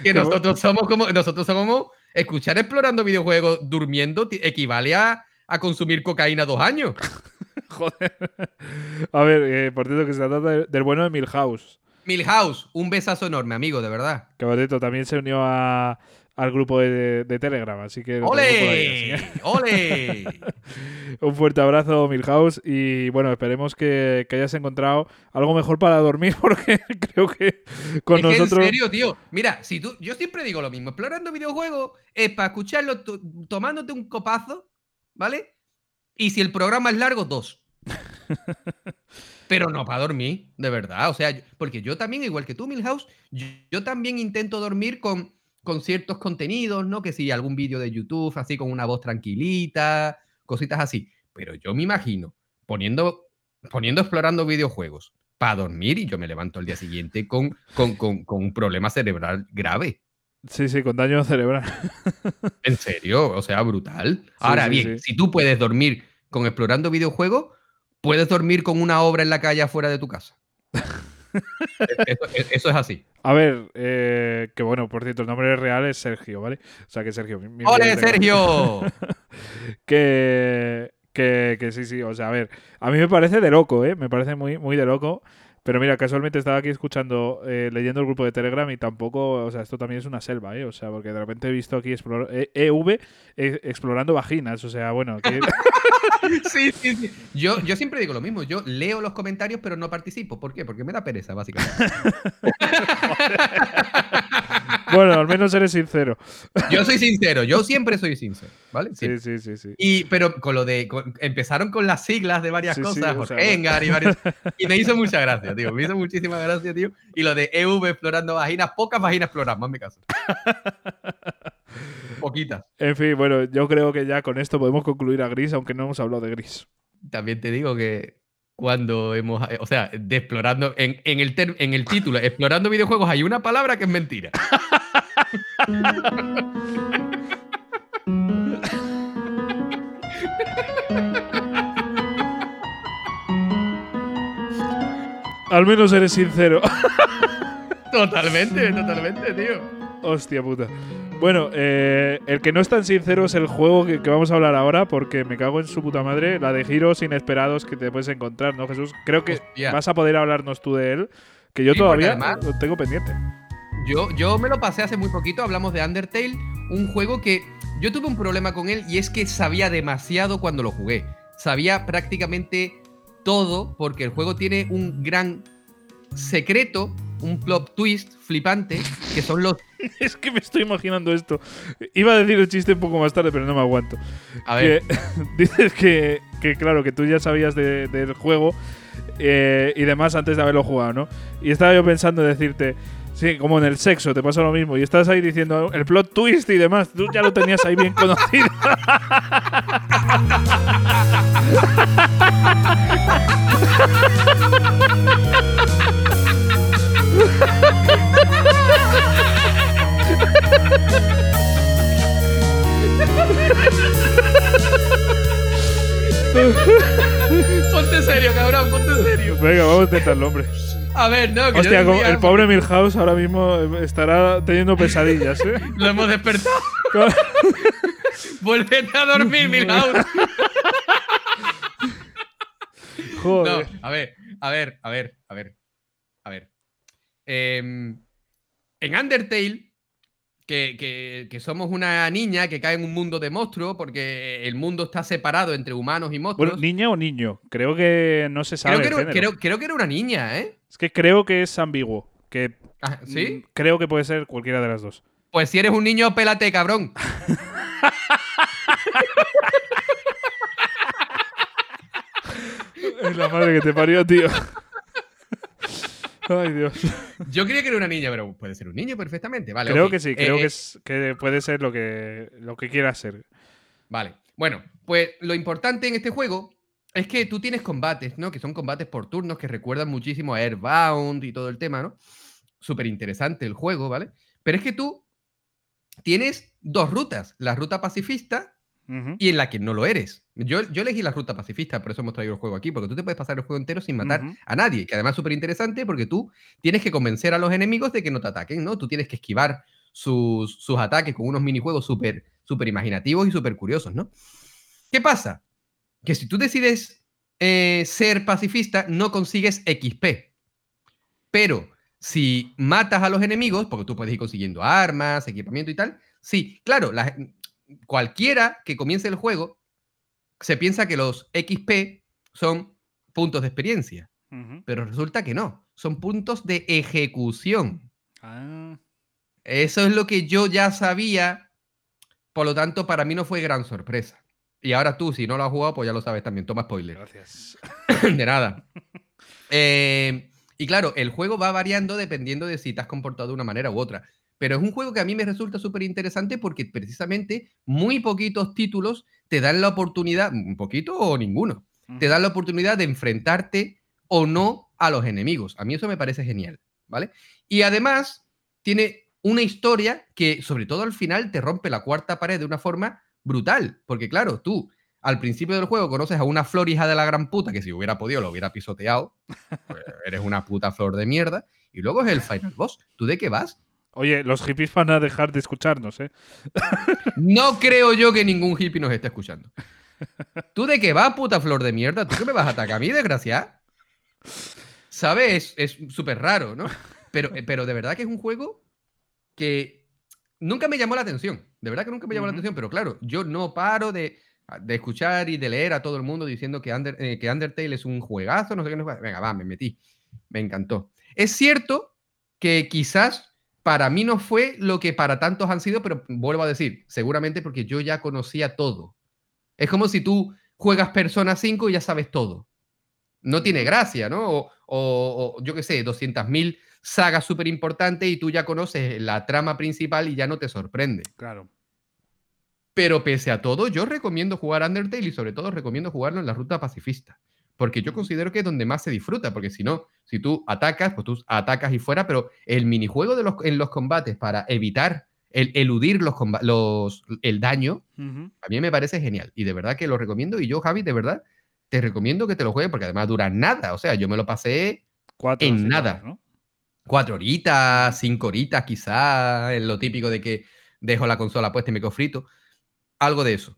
Que nosotros somos como, nosotros somos, escuchar explorando videojuegos durmiendo equivale a, a consumir cocaína dos años. joder. A ver, eh, por cierto, que se trata de- del bueno de Milhouse. Milhouse, un besazo enorme, amigo, de verdad. Que por cierto, también se unió a- al grupo de, de Telegram, así que. ahí, así ¡Ole! ¡Ole! Un fuerte abrazo, Milhouse. Y bueno, esperemos que, que hayas encontrado algo mejor para dormir, porque creo que con Es que nosotros. en serio, tío. Mira, si tú, yo siempre digo lo mismo. Explorando videojuegos es para escucharlo to- tomándote un copazo, ¿vale? Y si el programa es largo, dos. Pero no para dormir, de verdad. O sea, porque yo también, igual que tú, Milhouse, yo, yo también intento dormir con, con ciertos contenidos, ¿no? Que si algún vídeo de YouTube, así con una voz tranquilita, cositas así. Pero yo me imagino poniendo, poniendo explorando videojuegos para dormir y yo me levanto al día siguiente con, con, con- con un problema cerebral grave. Sí, sí, con daño cerebral. En serio, o sea, brutal. Ahora sí, bien, sí. si tú puedes dormir con explorando videojuegos, puedes dormir con una obra en la calle afuera de tu casa. E- eso, eso es así. A ver, eh, que bueno, por cierto, el nombre real es Sergio, ¿vale? O sea, que Sergio. mi- mi- ¡Ole, Sergio! Que, que, que sí, sí, o sea, a ver, a mí me parece de loco, ¿eh? Me parece muy, muy de loco. Pero mira, casualmente estaba aquí escuchando, eh, leyendo el grupo de Telegram y tampoco, o sea, esto también es una selva, ¿eh? O sea, porque de repente he visto aquí explor- eh, EV eh, explorando vaginas, o sea, bueno, que- Sí, sí, sí. Yo, yo siempre digo lo mismo. Yo leo los comentarios, pero no participo. ¿Por qué? Porque me da pereza, básicamente. bueno, al menos eres sincero. Yo soy sincero. Yo siempre soy sincero. ¿Vale? Sí, sí, sí, sí. Y, pero con lo de. con- empezaron con las siglas de varias Sí, sí, cosas, o sea, Jorgengar y varios. Y me hizo mucha gracia, tío. Me hizo muchísima gracia, tío. Y lo de EV explorando vaginas, pocas vaginas explorando, más mi caso. Poquitas. En fin, bueno, yo creo que ya con esto podemos concluir a Gris, aunque no hemos hablado de Gris. También te digo que cuando hemos. O sea, de explorando. En, en el, ter- en el título, explorando videojuegos, hay una palabra que es mentira. Al menos eres sincero. Totalmente, totalmente, tío. Hostia puta. Bueno, eh, el que no es tan sincero es el juego que, que vamos a hablar ahora, porque me cago en su puta madre, la de giros inesperados que te puedes encontrar, ¿no, Jesús? Creo que Hostia. vas a poder hablarnos tú de él, que yo Sí, todavía además- lo tengo pendiente. Yo, yo me lo pasé hace muy poquito, hablamos de Undertale, un juego que yo tuve un problema con él y es que sabía demasiado cuando lo jugué. sabía prácticamente todo porque el juego tiene un gran secreto, un plot twist flipante, que son los... Es que me estoy imaginando esto. Iba a decir el chiste un poco más tarde, pero no me aguanto. A ver, Que- dices que, que, claro, que tú ya sabías de- del juego eh, y demás antes de haberlo jugado, ¿no? Y estaba yo pensando en decirte, sí, como en el sexo, te pasa lo mismo. Y estás ahí diciendo el plot twist y demás. Tú ya lo tenías ahí bien conocido. ponte serio, cabrón, ponte serio. Venga, vamos a intentarlo, hombre. A ver, no, que Hostia, como el pobre Milhouse ahora mismo eh, estará teniendo pesadillas, ¿eh? Lo hemos despertado. Vuélvete a dormir, Milhouse. No, Joder. a ver, a ver, a ver, a ver. A ver. Em, en Undertale, que, que- que somos una niña que cae en un mundo de monstruos, porque el mundo está separado entre humanos y monstruos. Bueno, niña o niño. Creo que no se sabe. creo, que el era, género. creo, creo que era una niña, ¿eh? Es que creo que es ambiguo. Que Ah, ¿Sí? mm, creo que puede ser cualquiera de las dos. Pues si eres un niño, pélate, cabrón. Es la madre que te parió, tío. Ay, Dios. Yo creía que era una niña, pero puede ser un niño perfectamente. Vale, creo que sí, Eh, creo eh, que, es, que puede ser lo que, lo que quiera ser. Vale. Bueno, pues lo importante en este juego es que tú tienes combates, ¿no? Que son combates por turnos que recuerdan muchísimo a Airbound y todo el tema, ¿no? Súper interesante el juego, ¿vale? Pero es que tú tienes dos rutas, la ruta pacifista y en la que no lo eres. Yo, yo elegí la ruta pacifista, por eso hemos traído el juego aquí, porque tú te puedes pasar el juego entero sin matar a nadie, que además es súper interesante porque tú tienes que convencer a los enemigos de que no te ataquen, ¿no? Tú tienes que esquivar sus, sus ataques con unos minijuegos súper súper imaginativos y súper curiosos, ¿no? ¿Qué pasa? Que si tú decides eh, ser pacifista, no consigues XP. Pero si matas a los enemigos, porque tú puedes ir consiguiendo armas, equipamiento y tal, sí, claro, la- cualquiera que comience el juego se piensa que los XP son puntos de experiencia, pero resulta que no, son puntos de ejecución. Ah, Eso es lo que yo ya sabía, por lo tanto, para mí no fue gran sorpresa. Y ahora tú, si no lo has jugado, pues ya lo sabes también. Toma spoiler. gracias. de nada. Eh, y claro, el juego va variando dependiendo de si te has comportado de una manera u otra. Pero es un juego que a mí me resulta súper interesante porque precisamente muy poquitos títulos te dan la oportunidad, un poquito o ninguno, te dan la oportunidad de enfrentarte o no a los enemigos. A mí eso me parece genial, ¿vale? Y además tiene una historia que, sobre todo al final, te rompe la cuarta pared de una forma brutal. Porque claro, tú al principio del juego conoces a una flor hija de la gran puta que si hubiera podido lo hubiera pisoteado. Pues eres una puta flor de mierda. Y luego es el final boss. ¿Tú de qué vas? Oye, los hippies van a dejar de escucharnos, ¿eh? No creo yo que ningún hippie nos esté escuchando. ¿Tú de qué vas, puta flor de mierda? ¿Tú qué me vas a atacar a mí, desgraciada? ¿Sabes? Es súper raro, ¿no? Pero, eh, pero de verdad que es un juego que nunca me llamó la atención. De verdad que nunca me llamó la atención. Pero claro, yo no paro de, de escuchar y de leer a todo el mundo diciendo que, Under- eh, que Undertale es un juegazo, no sé qué. no. Venga, va, me metí. Me encantó. Es cierto que quizás para mí no fue lo que para tantos han sido, pero vuelvo a decir, seguramente porque yo ya conocía todo. Es como si tú juegas Persona 5 y ya sabes todo. No tiene gracia, ¿no? O, o- o, yo qué sé, 200.000 sagas súper importantes y tú ya conoces la trama principal y ya no te sorprende. Claro. Pero pese a todo, yo recomiendo jugar Undertale y sobre todo recomiendo jugarlo en la ruta pacifista. Porque yo considero que es donde más se disfruta, porque si no, si tú atacas, pues tú atacas y fuera, pero el minijuego de los, en los combates para evitar, el eludir los, los el daño, a mí me parece genial. Y de verdad que lo recomiendo. Y yo, Javi, de verdad, te recomiendo que te lo juegues porque además dura nada. O sea, yo me lo pasé Cuatro En nada. horas, ¿no? Cuatro horitas, cinco horitas, quizás, es lo típico de que dejo la consola puesta y me quedo frito. Algo de eso.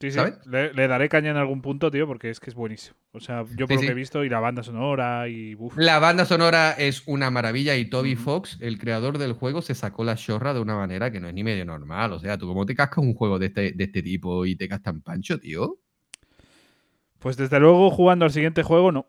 Sí, sí. ¿Sabes? Le, le daré caña en algún punto, tío, porque es que es buenísimo. O sea, yo por Sí, lo que he visto y la banda sonora y. uf. La banda sonora es una maravilla y Toby. Fox, el creador del juego, se sacó la chorra de una manera que no es ni medio normal. O sea, ¿tú cómo te cascas un juego de este, de este tipo y te castan pancho, tío? Pues desde luego jugando al siguiente juego no.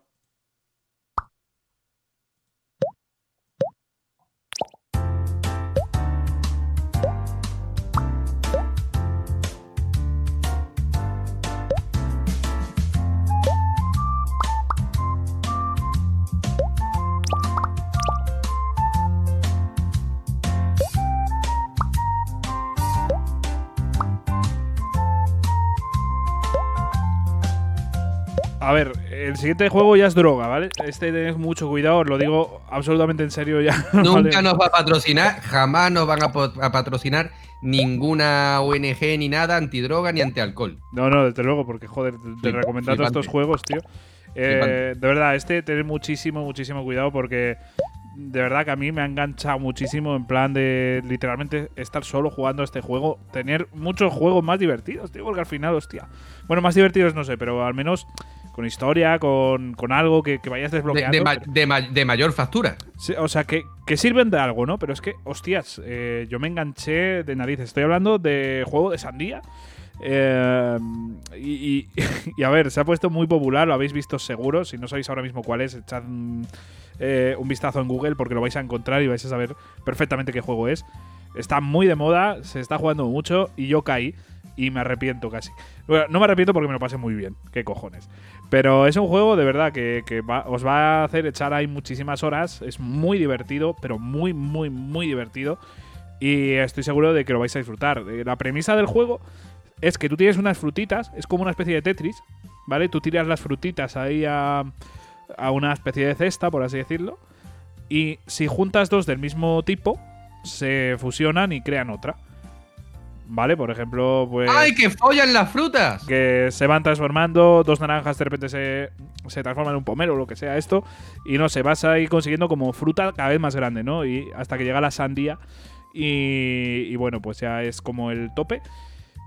A ver, el siguiente juego ya es droga, ¿vale? Este tenés mucho cuidado, os lo digo absolutamente en serio ya. Nunca ¿vale? nos va a patrocinar, jamás nos van a, patrocinar ninguna ONG ni nada antidroga ni antialcohol. No, no, desde luego, porque joder, te recomendando flipante. estos juegos, tío. Eh, de verdad, este tener muchísimo, muchísimo cuidado porque de verdad que a mí me ha enganchado muchísimo en plan de literalmente estar solo jugando a este juego, tener muchos juegos más divertidos, tío, porque al final, hostia. Bueno, más divertidos no sé, pero al menos con historia, con, con algo que, que vayas De, desbloqueando. de ma- de ma- de mayor factura. Sí, o sea, que, que sirven de algo, ¿no? Pero es que, hostias, eh, yo me enganché de narices. Estoy hablando de juego de sandía. Eh, y, y- y a ver, se ha puesto muy popular, lo habéis visto seguro. Si no sabéis ahora mismo cuál es, echad eh, un vistazo en Google porque lo vais a encontrar y vais a saber perfectamente qué juego es. Está muy de moda, se está jugando mucho y yo caí y me arrepiento casi. Bueno, no me arrepiento porque me lo pasé muy bien, qué cojones. Pero es un juego de verdad que, os va a hacer echar ahí muchísimas horas. Es muy divertido, pero muy, muy, muy divertido. Y estoy seguro de que lo vais a disfrutar. Eh, La premisa del juego es que tú tienes unas frutitas, es como una especie de Tetris, ¿vale? Tú tiras las frutitas ahí a una especie de cesta, por así decirlo. Y si juntas dos del mismo tipo, se fusionan y crean otra. ¿Vale? Por ejemplo, pues ¡Ay, que follan las frutas! que se van transformando, dos naranjas de repente se, se transforman en un pomelo o lo que sea esto, y no sé, vas ahí consiguiendo como fruta cada vez más grande, ¿no? Y hasta que llega la sandía, y, y bueno, pues ya es como el tope.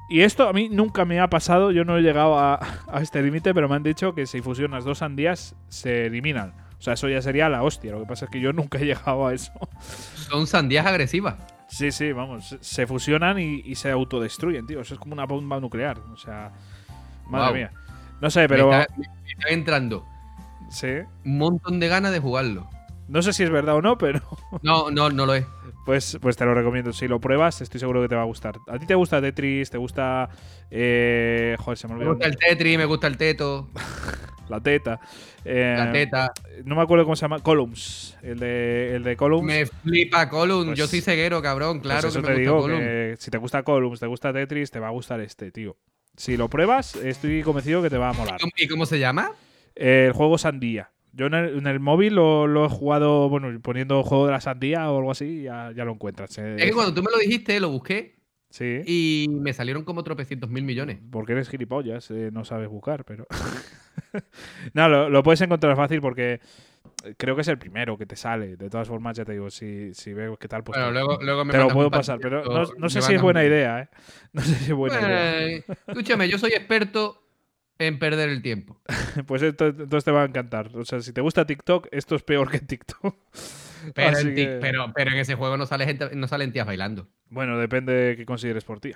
Y esto a mí nunca me ha pasado, yo no he llegado a, a este límite, pero me han dicho que si fusionas dos sandías se eliminan. O sea, eso ya sería la hostia. Lo que pasa es que yo nunca he llegado a eso. Son sandías agresivas. Sí, sí, vamos. se- fusionan y, y se autodestruyen, tío. Eso es como una bomba nuclear. O sea, madre mía. No sé, pero. Me, está, me entrando Sí. un montón de ganas de jugarlo. No sé si es verdad o no, pero No, no, no lo es. pues, pues te lo recomiendo. Si lo pruebas, estoy seguro que te va a gustar. ¿A ti te gusta Tetris? ¿Te gusta. Eh, joder, se me Me olvidó. gusta el Tetris, me gusta el Teto, La teta. Eh, la Teta. No me acuerdo cómo se llama. Columns. El de, el de Columns. Me flipa Column. Pues- Yo soy ceguero, cabrón. Pues Claro eso que te me digo, gusta Column. que si te gusta Columns, te gusta Tetris, te va a gustar este, tío. Si lo pruebas, estoy convencido que te va a molar. ¿Y cómo se llama? Eh, el juego Sandía. Yo en el, en el móvil lo, lo he jugado, bueno, poniendo juego de la sandía o algo así, ya, ya lo encuentras. eh. Es que cuando tú me lo dijiste, lo busqué Sí. y me salieron como tropecientos mil millones. Porque eres gilipollas, eh, no sabes buscar, pero. no, lo, lo puedes encontrar fácil porque creo que es el primero que te sale. De todas formas, ya te digo, si, si veo qué tal, pues Bueno, te, luego, luego me te lo puedo pasar. Pero no, no sé si es buena idea, ¿eh? No sé si es buena idea. Eh, escúchame, yo soy experto en perder el tiempo. Pues esto, entonces te va a encantar. O sea, si te gusta TikTok, esto es peor que TikTok. Pero, en, que- pero, pero en ese juego no, sale gente, no salen tías bailando. Bueno, depende de qué consideres por ti.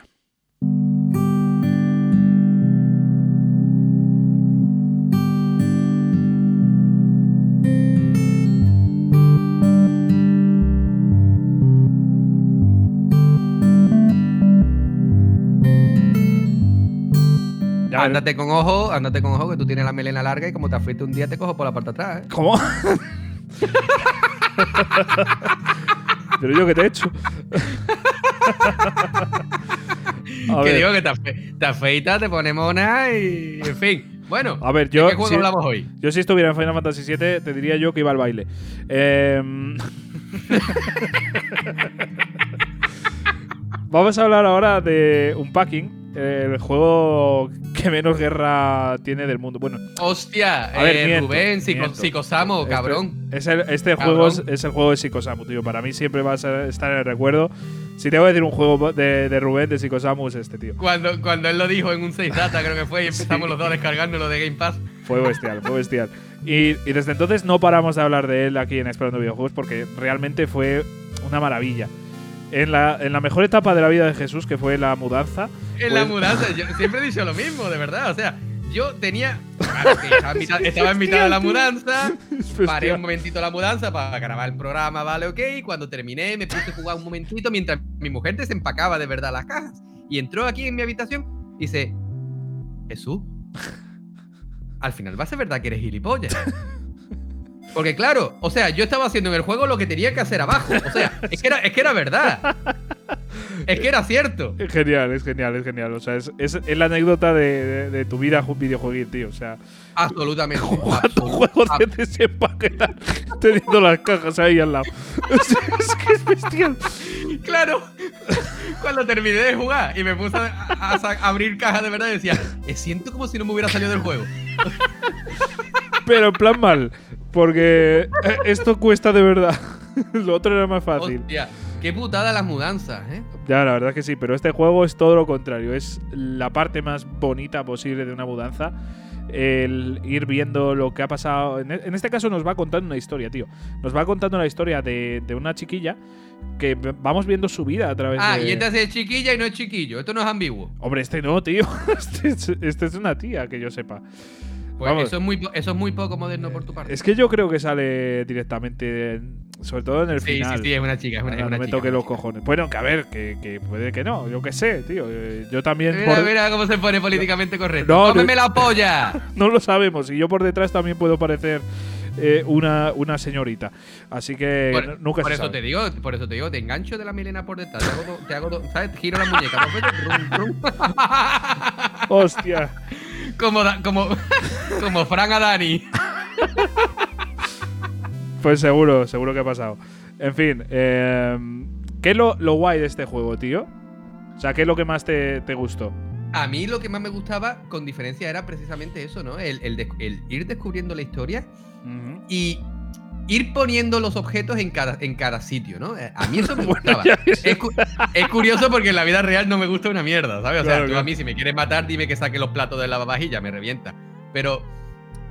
Ándate con ojo, ándate con ojo, que tú tienes la melena larga y como te afeite un día te cojo por la parte de atrás. ¿eh? ¿Cómo? Pero yo qué te he hecho. Que digo que te, afe- te afeitas, te pones mona y. En fin. Bueno, a ver, ¿de yo. qué juego si- hablamos hoy? Yo si estuviera en Final Fantasy VII te diría yo que iba al baile. Em, Vamos a hablar ahora de Unpacking, el juego que menos guerra tiene del mundo. Bueno, Hostia, A ver, eh, miento, Rubén, Psico-. Psicosamo, este- cabrón. es el- este Cabrón. juego es, es el juego de Psicosamu, tío. Para mí siempre va a estar en el recuerdo. Si tengo que decir un juego de, de Rubén de Psicosamu es este, tío. Cuando, cuando él lo dijo en un 6 data, creo que fue, y empezamos los dos a descargárnoslo de Game Pass. Fue bestial, fue bestial. Y, y desde entonces no paramos de hablar de él aquí en Explorando Videojuegos porque realmente fue una maravilla. En la, en la mejor etapa de la vida de Jesús, que fue la mudanza, En la Pues- mudanza, yo siempre he dicho lo mismo, de verdad. O sea, yo tenía. claro, que estaba, en mitad, estaba en mitad de la mudanza. Paré un momentito la mudanza para grabar el programa, vale, ok. Y cuando terminé, me puse a jugar un momentito mientras mi mujer desempacaba de verdad las cajas. Y entró aquí en mi habitación y dice: Jesús, al final va a ser verdad que eres gilipollas. Porque claro, o sea, yo estaba haciendo en el juego lo que tenía que hacer abajo. O sea, es que era, es que era verdad. Es que era cierto. Es genial, es genial, es genial. O sea, es, es, es la anécdota de, de- de tu vida ju- videojueguil, tío. O sea, Absolutamente. jugando juegos de desempaquetar, teniendo las cajas ahí al lado. Es, es que es bestial. Claro. Cuando terminé de jugar y me puse a, a abrir cajas de verdad, decía, "Eh, siento como si no me hubiera salido del juego. Pero en plan mal. Porque eh, esto cuesta de verdad. Lo otro era más fácil. Hostia, qué putada las mudanzas, ¿eh? Ya, la verdad que sí, pero este juego es todo lo contrario. Es la parte más bonita posible de una mudanza. El ir viendo lo que ha pasado. En e- este caso nos va contando una historia, tío. Nos va contando la historia de, de una chiquilla que vamos viendo su vida a través Ah, de. y esta es chiquilla y no es chiquillo. Esto no es ambiguo. Hombre, este no, tío. Este es, este es una tía, que yo sepa. Pues Vamos. eso es, muy, eso es muy poco moderno por tu parte. Es que yo creo que sale directamente, en- sobre todo en el sí, final. sí, sí, es una chica, es una, Anda, es una no me chica, toque una los chica. cojones. Bueno, que a ver, que, que puede que no. Yo qué sé, tío. Eh, Yo también. Mira, por- mira cómo se pone políticamente correcto. No, ¡Cómeme no- la polla! no lo sabemos. Y yo por detrás también puedo parecer eh, una, una señorita. Así que Por, nunca por se eso sabe. te digo, por eso te digo, te engancho de la melena por detrás. Te hago, te hago ¿sabes? Giro la muñeca. rum. Hostia. como, da- como, como Fran a Dani. Pues seguro, seguro que ha pasado. En fin, eh, ¿qué es lo, lo guay de este juego, tío? O sea, ¿qué es lo que más te, te gustó? A mí lo que más me gustaba, con diferencia, era precisamente eso, ¿no? El, el ir descubriendo la historia y ir poniendo los objetos en cada, en cada sitio, ¿no? Eh, A mí eso me gustaba. es, cu- es curioso porque en la vida real no me gusta una mierda, ¿sabes? O sea, Claro, tú claro. a mí si me quieres matar, dime que saque los platos de la lavavajilla, me revienta. Pero,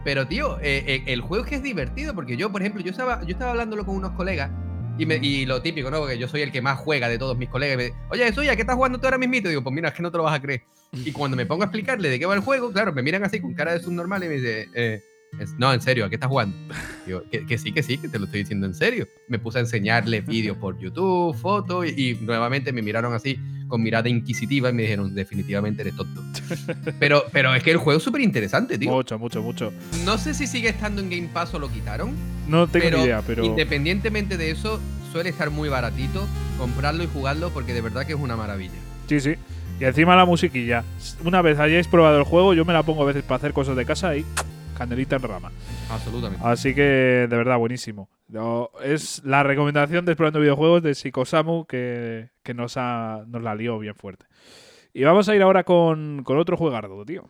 pero tío, eh, eh, el juego es que es divertido porque yo, por ejemplo, yo estaba, yo estaba hablándolo con unos colegas y, me- y lo típico, ¿no? Porque yo soy el que más juega de todos mis colegas. Y me, Oye, eso ya, ¿qué estás jugando tú ahora mismito? Y digo, pues mira, es que no te lo vas a creer. Y cuando me pongo a explicarle de qué va el juego, claro, me miran así con cara de subnormal y me dice, eh, es- no, en serio, ¿a qué estás jugando? Que, que sí, que sí, que te lo estoy diciendo en serio. Me puse a enseñarles vídeos por YouTube, fotos, y, y nuevamente me miraron así con mirada inquisitiva y me dijeron, definitivamente eres tonto. pero, pero es que el juego es súper interesante, tío. Mucho, mucho, mucho. No sé si sigue estando en Game Pass o lo quitaron, No tengo pero, idea, pero. independientemente de eso, suele estar muy baratito comprarlo y jugarlo porque de verdad que es una maravilla. Sí, sí. Y encima la musiquilla. Una vez hayáis probado el juego, yo me la pongo a veces para hacer cosas de casa y candelita en rama. Absolutamente. Así que, de verdad, buenísimo. No, es la recomendación de Explorando Videojuegos de Psicosamu que, que nos, ha, nos la lió bien fuerte. Y vamos a ir ahora con, con otro juegardo, tío.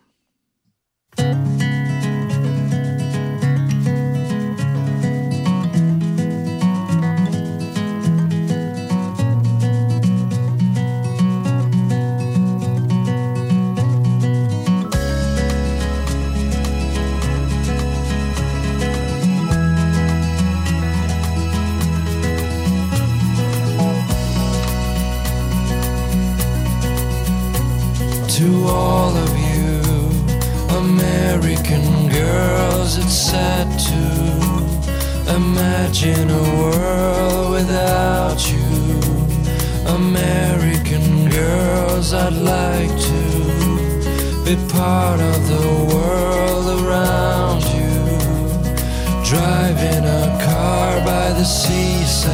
Girls, it's sad to imagine a world without you. American girls, I'd like to be part of the world around you. Driving a car by the seaside,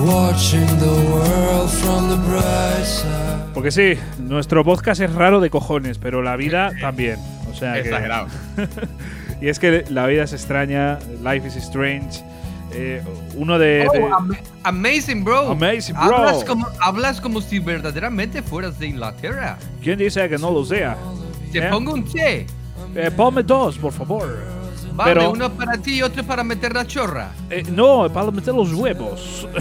watching the world from the bright side. Porque sí, nuestro podcast es raro de cojones, pero la vida también. Sea que- Exagerado. y es que la vida es extraña, life is strange. Eh, uno de. de- Oh, am- amazing, bro. Amazing, bro. Hablas como, hablas como si verdaderamente fueras de Inglaterra. ¿Quién dice que no lo sea? Te ¿Eh? pongo un té. Eh, ponme dos, por favor. Vale, Pero- uno para ti y otro para meter la chorra. Eh, no, para meter los huevos.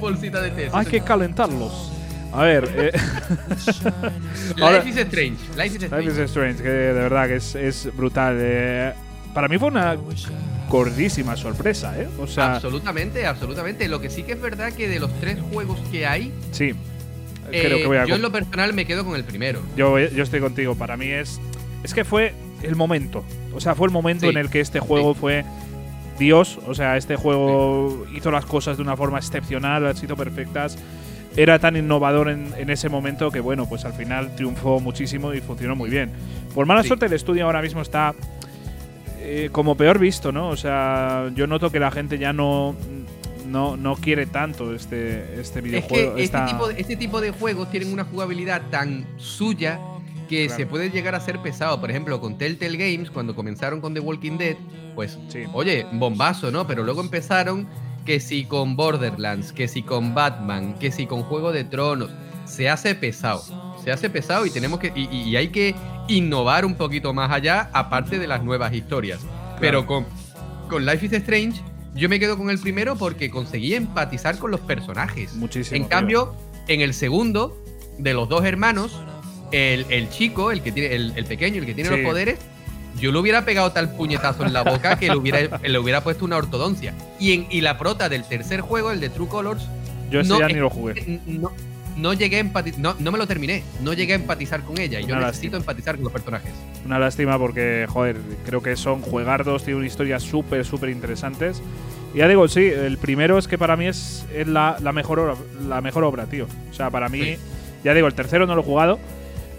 Bolsita de té. Hay que calentarlos. A ver, eh, ahora- Life is strange. Life is Life strange. is Strange, que de verdad que es, es brutal. eh. para mí fue una gordísima sorpresa, ¿eh? O sea, absolutamente, absolutamente. Lo que sí que es verdad que de los tres juegos que hay, sí. creo Eh, que voy a yo en lo personal me quedo con el primero. yo, yo estoy contigo. Para mí es. Es que fue el momento. O sea, fue el momento Sí, en el que este juego fue Dios. O sea, este juego hizo las cosas de una forma excepcional, han sido perfectas. Era tan innovador en, en ese momento que, bueno, pues al final triunfó muchísimo y funcionó muy bien. Por mala Sí. suerte, el estudio ahora mismo está eh, como peor visto, ¿no? O sea, yo noto que la gente ya no. No, no quiere tanto este, este Es videojuego. este tipo, de, este tipo de juegos tienen una jugabilidad tan suya que Claro. se puede llegar a ser pesado. Por ejemplo, con Telltale Games, cuando comenzaron con The Walking Dead, pues, Sí. oye, bombazo, ¿no? Pero luego empezaron que si con Borderlands, que si con Batman, que si con Juego de Tronos. Se hace pesado. Se hace pesado y tenemos que. Y, y- hay que innovar un poquito más allá, aparte de las nuevas historias. Pero con, con Life is Strange, yo me quedo con el primero porque conseguí empatizar con los personajes. Muchísimo. En tío. cambio, en el segundo, de los dos hermanos, el, el chico, el que tiene, el, el pequeño, el que tiene Sí. los poderes, yo le hubiera pegado tal puñetazo en la boca que le hubiera, le hubiera puesto una ortodoncia. Y, en, y la prota del tercer juego, el de True Colors, yo ese no, ya ni lo jugué. no, no llegué a empatizar, no, no me lo terminé, no llegué a empatizar con ella. Y yo Una necesito lástima. empatizar con los personajes. Una lástima porque, joder, creo que son juegardos, tiene una historia súper, súper interesantes. Y ya digo, sí, el primero es que para mí es, es la, la mejor obra, la mejor obra, tío. O sea, para mí, Sí. ya digo, el tercero no lo he jugado.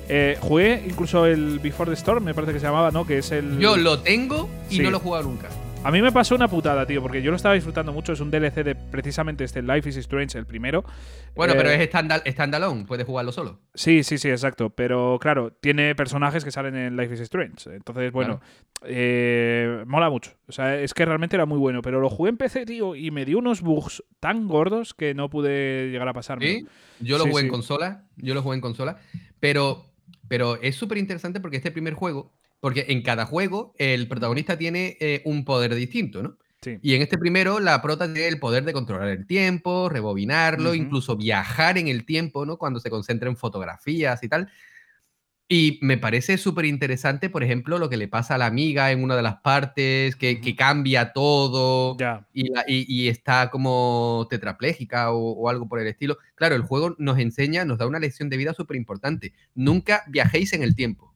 Eh, jugué incluso el Before the Storm, me parece que se llamaba, ¿no? Que es el. Yo lo tengo y Sí. no lo he jugado nunca. A mí me pasó una putada, tío, porque yo lo estaba disfrutando mucho. Es un DLC de precisamente este Life is Strange, el primero. Bueno, Eh, pero es standal- standalone, puedes jugarlo solo. Sí, sí, sí, exacto. Pero claro, tiene personajes que salen en Life is Strange. Entonces, bueno, eh, mola mucho. O sea, es que realmente era muy bueno. Pero lo jugué en PC, tío, y me dio unos bugs tan gordos que no pude llegar a pasarme. ¿Sí? Yo lo Sí, jugué sí. en consola, yo lo jugué en consola, pero, pero es súper interesante porque este primer juego, porque en cada juego el protagonista tiene eh, un poder distinto, ¿no? Sí. Y en este primero la prota tiene el poder de controlar el tiempo, rebobinarlo, incluso viajar en el tiempo, ¿no? Cuando se concentra en fotografías y tal. Y me parece súper interesante, por ejemplo, lo que le pasa a la amiga en una de las partes, que, que cambia todo Ya. y, la- y- y está como tetrapléjica o, o algo por el estilo. Claro, el juego nos enseña, nos da una lección de vida súper importante. Nunca viajéis en el tiempo.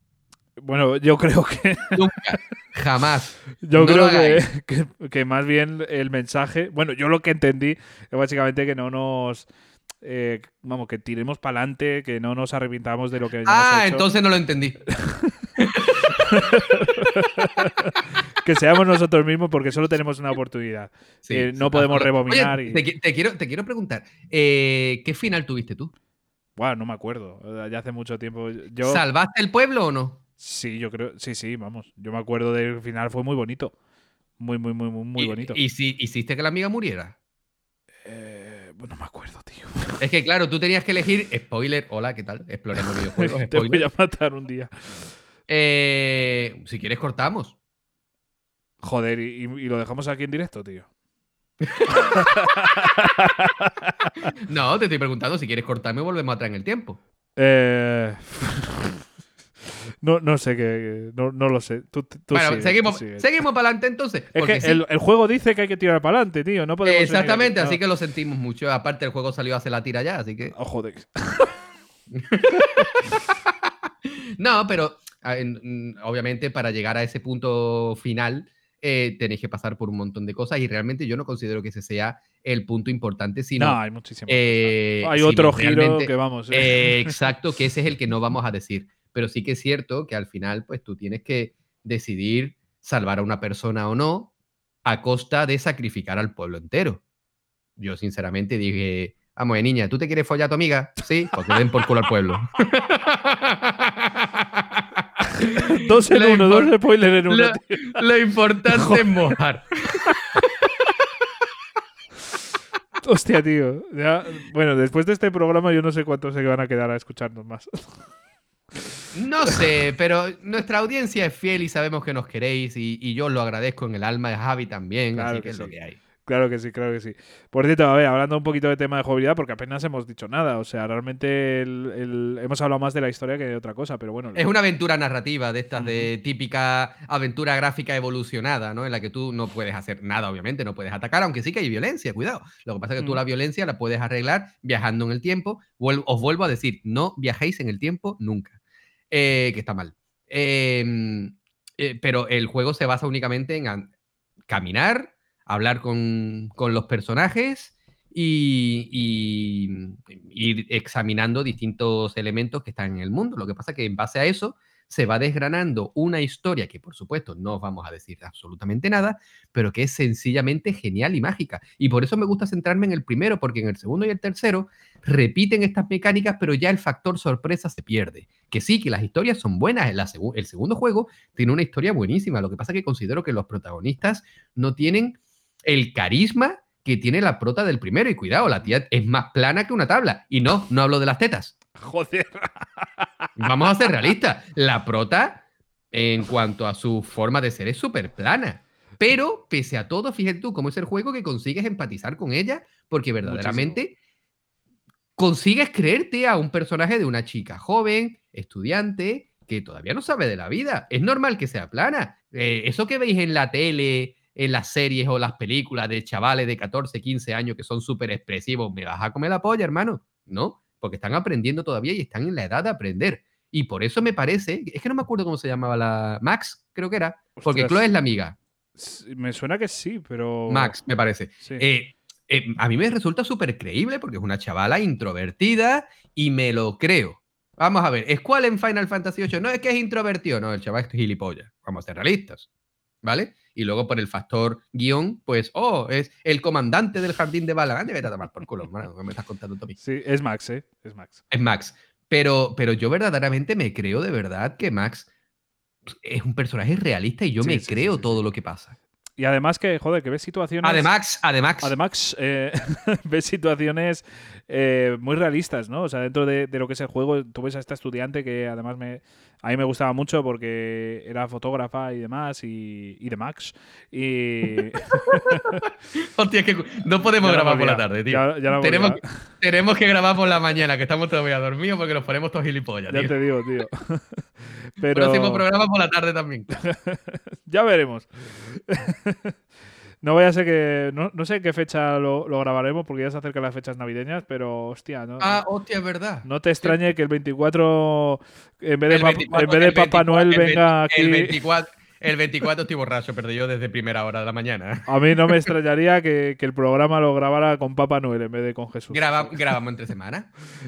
Bueno, yo creo que. Nunca. Jamás. Yo No creo que, que, que más bien el mensaje. Bueno, yo lo que entendí es básicamente que no nos. Eh, vamos, que tiremos para adelante, que no nos arrepintamos de lo que hayamos Ah, hecho. entonces no lo entendí. Que seamos nosotros mismos porque solo tenemos una oportunidad. Sí, Eh, sí, no podemos Oye, rebobinar y- te, qui- te quiero, te quiero preguntar, eh, ¿qué final tuviste tú? Buah, no me acuerdo. Ya hace mucho tiempo. Yo. ¿Salvaste el pueblo o no? Sí, yo creo. Sí, sí, vamos. Yo me acuerdo del final, fue muy bonito. Muy, muy, muy, muy, muy bonito. ¿Y si hiciste que la amiga muriera? Eh, no me acuerdo, tío. Es que claro, tú tenías que elegir, spoiler, hola, ¿qué tal? Explorando videojuegos, Te voy spoiler. a matar un día. Eh, si quieres cortamos. Joder, y, y lo dejamos aquí en directo, tío. No, te estoy preguntando si quieres cortarme volvemos atrás en el tiempo. Eh, no, no sé qué. No, no lo sé. Tú, tú bueno, sigue, seguimos, seguimos para adelante entonces. Es que sí, el, el juego dice que hay que tirar para adelante, tío. No podemos. exactamente, así no. que lo sentimos mucho. Aparte, el juego salió hace la tira ya, así que. Oh, joder. No, pero obviamente para llegar a ese punto final eh, tenéis que pasar por un montón de cosas y realmente yo no considero que ese sea el punto importante, sino no, hay muchísimas. eh, hay otro giro que vamos. Eh, exacto, que ese es el que no vamos a decir. Pero sí que es cierto que al final, pues tú tienes que decidir salvar a una persona o no a costa de sacrificar al pueblo entero. Yo sinceramente dije, vamos, eh, niña, ¿tú te quieres follar a tu amiga? Sí, pues que den por culo al pueblo. dos en uno, dos spoilers en uno. lo- importante es mojar. Hostia, tío. Ya- bueno, después de este programa, yo no sé cuántos se van a quedar a escucharnos más. No sé, pero nuestra audiencia es fiel y sabemos que nos queréis y, y yo lo agradezco en el alma de Javi también, Claro así que que es lo sí. que hay. Claro que sí, claro que sí. Por cierto, a ver, hablando un poquito de tema de jugabilidad, porque apenas hemos dicho nada. O sea, realmente el- el- hemos hablado más de la historia que de otra cosa, pero bueno. Es una aventura narrativa de estas de típica aventura gráfica evolucionada, ¿no? En la que tú no puedes hacer nada, obviamente, no puedes atacar, aunque sí que hay violencia, cuidado. Lo que pasa es que tú Mm. la violencia la puedes arreglar viajando en el tiempo. Os vuelvo a decir, no viajéis en el tiempo nunca, eh, que está mal. Eh, eh, pero el juego se basa únicamente en caminar, hablar con, con los personajes y, y ir examinando distintos elementos que están en el mundo. Lo que pasa es que en base a eso se va desgranando una historia que, por supuesto, no os vamos a decir absolutamente nada, pero que es sencillamente genial y mágica. Y por eso me gusta centrarme en el primero, porque en el segundo y el tercero repiten estas mecánicas, pero ya el factor sorpresa se pierde. Que sí, que las historias son buenas. Segu- el segundo juego tiene una historia buenísima. Lo que pasa es que considero que los protagonistas no tienen el carisma que tiene la prota del primero. Y cuidado, la tía es más plana que una tabla. Y no, no hablo de las tetas. Joder. Vamos a ser realistas. La prota, en cuanto a su forma de ser, es súper plana. Pero, pese a todo, fíjate tú cómo es el juego que consigues empatizar con ella, porque verdaderamente consigues creerte a un personaje de una chica joven, estudiante, que todavía no sabe de la vida. Es normal que sea plana. Eh, eso que veis en la tele, en las series o las películas de chavales de 14, 15 años que son súper expresivos, me vas a comer la polla, hermano. No, porque están aprendiendo todavía y están en la edad de aprender. Y por eso me parece, es que no me acuerdo cómo se llamaba la Max, creo que era, porque Ostras. Chloe es la amiga. Me suena que sí, pero. Max, me parece. Sí. Eh, eh, a mí me resulta súper creíble porque es una chavala introvertida y me lo creo. Vamos a ver, ¿es cuál en Final Fantasy VIII? No es que es introvertido, no, el chaval es gilipollas. Vamos a ser realistas. ¿Vale? Y luego por el factor guion, pues, oh, es el comandante del jardín de Bala. Ande, vete a tomar por culo, hermano, ¿qué me estás contando mí? Sí, es Max, ¿eh? Es Max. Es Max. Pero, pero yo verdaderamente me creo de verdad que Max es un personaje realista y yo Sí, me sí, creo sí, todo lo que pasa. Y además que, joder, que ves situaciones. Además, además, Además, eh, ves situaciones eh, muy realistas, ¿no? O sea, dentro de, de lo que es el juego, tú ves a esta estudiante que además me, a mí me gustaba mucho porque era fotógrafa y demás, y, y de Max. Y. Hostia, es que no podemos Ya grabar por la tarde, tío. Ya- ya tenemos, que, tenemos que grabar por la mañana, que estamos todavía dormidos porque nos ponemos todos gilipollas, ya tío. te digo, tío. Pero. Próximo programa por la tarde también. ya veremos. No vaya a ser que. No, no sé en qué fecha lo, lo grabaremos, porque ya se acercan las fechas navideñas, pero hostia, no, Ah, hostia, es verdad. no te extrañe que el 24, en vez de, El Pap- 24, en vez de Papá 24, Noel el 20 venga aquí. El 24, el 24 estoy borracho, perdí yo desde primera hora de la mañana. A mí no me extrañaría que, que el programa lo grabara con Papá Noel en vez de con Jesús. Graba- grabamos entre semanas.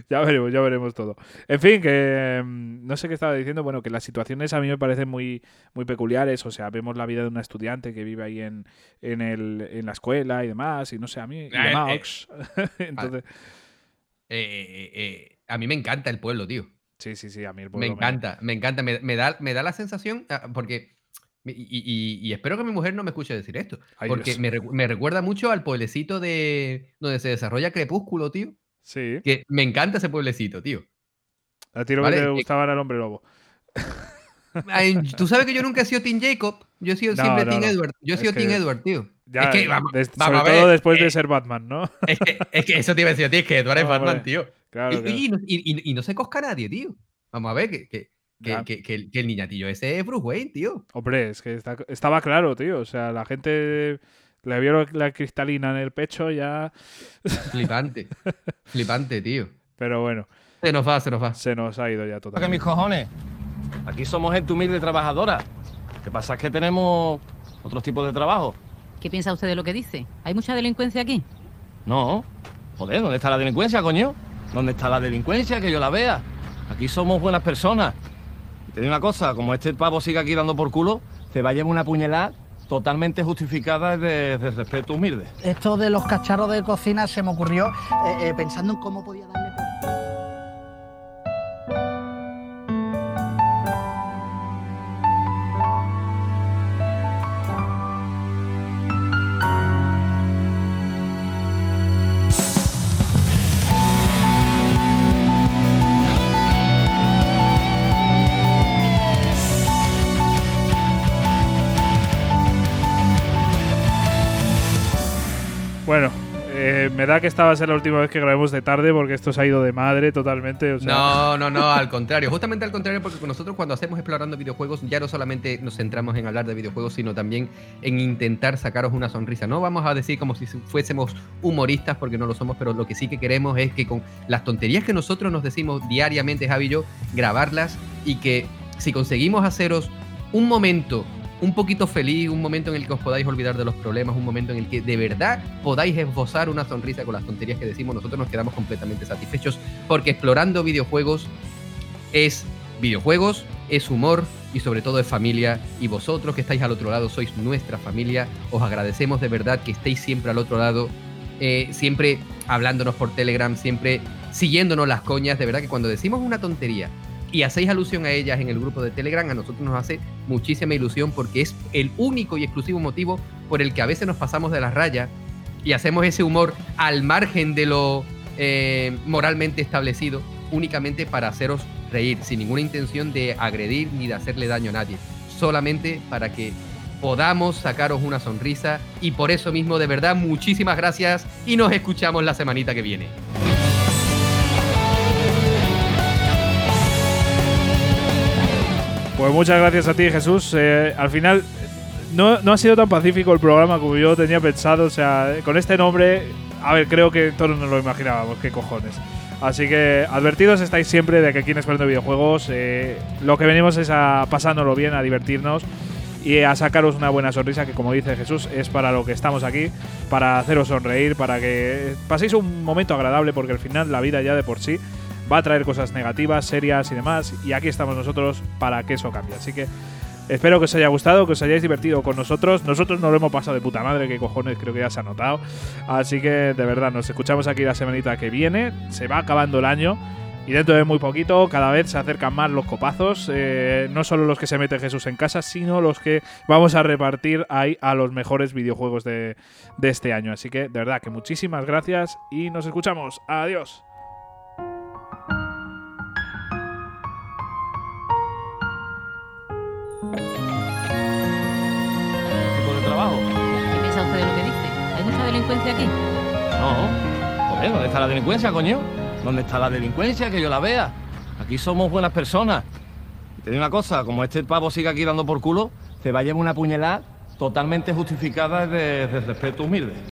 Ya veremos, ya veremos todo. En fin, que mm, no sé qué estaba diciendo. Bueno, que las situaciones a mí me parecen muy, muy peculiares. O sea, vemos la vida de una estudiante que vive ahí en, en, el, en la escuela y demás. Y no sé, a mí. Y de Eh, eh, Max. Entonces, Eh, eh, eh, a mí me encanta el pueblo, tío. sí, sí, sí, a mí el Me pueblo encanta, me encanta. Me, me da, me da la sensación, ah, porque. Y, y- y espero que mi mujer no me escuche decir esto. Ay, porque me, recu- me recuerda mucho al pueblecito de. donde se desarrolla Crepúsculo, tío. Sí. Que me encanta ese pueblecito, tío. A ti lo Vale, que te eh, gustaba era el hombre lobo. Tú sabes que yo nunca he sido Team Jacob. Yo he sido No, siempre no, no. Edward. Yo he sido que- Edward, tío. Ya, es que, vamos, des- vamos sobre a ver, todo después de eh, ser Batman, ¿no? Es que, es que eso te iba a decir a ti, es que Edward es Hombre, Batman, tío. Claro, y, claro. y no, y- y- y no se cosca a nadie, tío. Vamos a ver que, que, que, que- que el, que el niñatillo ese es Bruce Wayne, tío. Hombre, es que está- estaba claro, tío. O sea, la gente le vio la cristalina en el pecho ya. Flipante. Flipante, tío. Pero bueno, Se nos va, se nos va. se nos ha ido ya que totalmente. mis cojones. Aquí somos gente humilde trabajadora. Lo que pasa es que tenemos otros tipos de trabajo. ¿Qué piensa usted de lo que dice? ¿Hay mucha delincuencia aquí? No. Joder, ¿dónde está la delincuencia, coño? ¿Dónde está la delincuencia? Que yo la vea. Aquí somos buenas personas. Te digo una cosa, como este pavo sigue aquí dando por culo, te va a llevar una puñalada totalmente justificada de, respeto humilde. Esto de los cacharros de cocina se me ocurrió eh, eh, pensando en cómo podía darle... me da que esta va a ser la última vez que grabemos de tarde porque esto se ha ido de madre totalmente. No, no, no, al contrario. Justamente al contrario, porque nosotros cuando hacemos explorando videojuegos ya no solamente nos centramos en hablar de videojuegos, sino también en intentar sacaros una sonrisa. No vamos a decir como si fuésemos humoristas, porque no lo somos, pero lo que sí que queremos es que con las tonterías que nosotros nos decimos diariamente, Javi y yo, grabarlas y que si conseguimos haceros un momento un poquito feliz, un momento en el que os podáis olvidar de los problemas, un momento en el que de verdad podáis esbozar una sonrisa con las tonterías que decimos, nosotros nos quedamos completamente satisfechos porque explorando videojuegos es videojuegos, es humor y sobre todo es familia. Y vosotros que estáis al otro lado sois nuestra familia, os agradecemos de verdad que estéis siempre al otro lado, eh, siempre hablándonos por Telegram, siempre siguiéndonos las coñas, de verdad que cuando decimos una tontería y hacéis alusión a ellas en el grupo de Telegram, a nosotros nos hace muchísima ilusión porque es el único y exclusivo motivo por el que a veces nos pasamos de la raya y hacemos ese humor al margen de lo eh, moralmente establecido, únicamente para haceros reír, sin ninguna intención de agredir ni de hacerle daño a nadie, solamente para que podamos sacaros una sonrisa y por eso mismo de verdad muchísimas gracias y nos escuchamos la semanita que viene. Pues muchas gracias a ti, Jesús. Eh, al final, no, no ha sido tan pacífico el programa como yo tenía pensado. O sea, con este nombre, a ver, creo que todos nos lo imaginábamos. ¿Qué cojones? Así que advertidos estáis siempre de que aquí en Experto Videojuegos eh, lo que venimos es a pasárnoslo bien, a divertirnos y a sacaros una buena sonrisa, que como dice Jesús, es para lo que estamos aquí, para haceros sonreír, para que paséis un momento agradable, porque al final la vida ya de por sí va a traer cosas negativas, serias y demás, y aquí estamos nosotros para que eso cambie. Así que espero que os haya gustado, que os hayáis divertido con nosotros. Nosotros nos lo hemos pasado de puta madre, que cojones, creo que ya se ha notado. Así que de verdad, nos escuchamos aquí la semanita que viene. Se va acabando el año. Y dentro de muy poquito, cada vez se acercan más los copazos. eh, no solo los que se mete Jesús en casa, sino los que vamos a repartir ahí a los mejores videojuegos de, de este año. Así que, de verdad, que muchísimas gracias y nos escuchamos. Adiós. Delincuencia aquí? No. Joder, ¿dónde está la delincuencia, coño? ¿Dónde está la delincuencia? Que yo la vea. Aquí somos buenas personas. Y te digo una cosa, como este pavo sigue aquí dando por culo, te va a llevar una puñalada totalmente justificada desde, desde respeto humilde.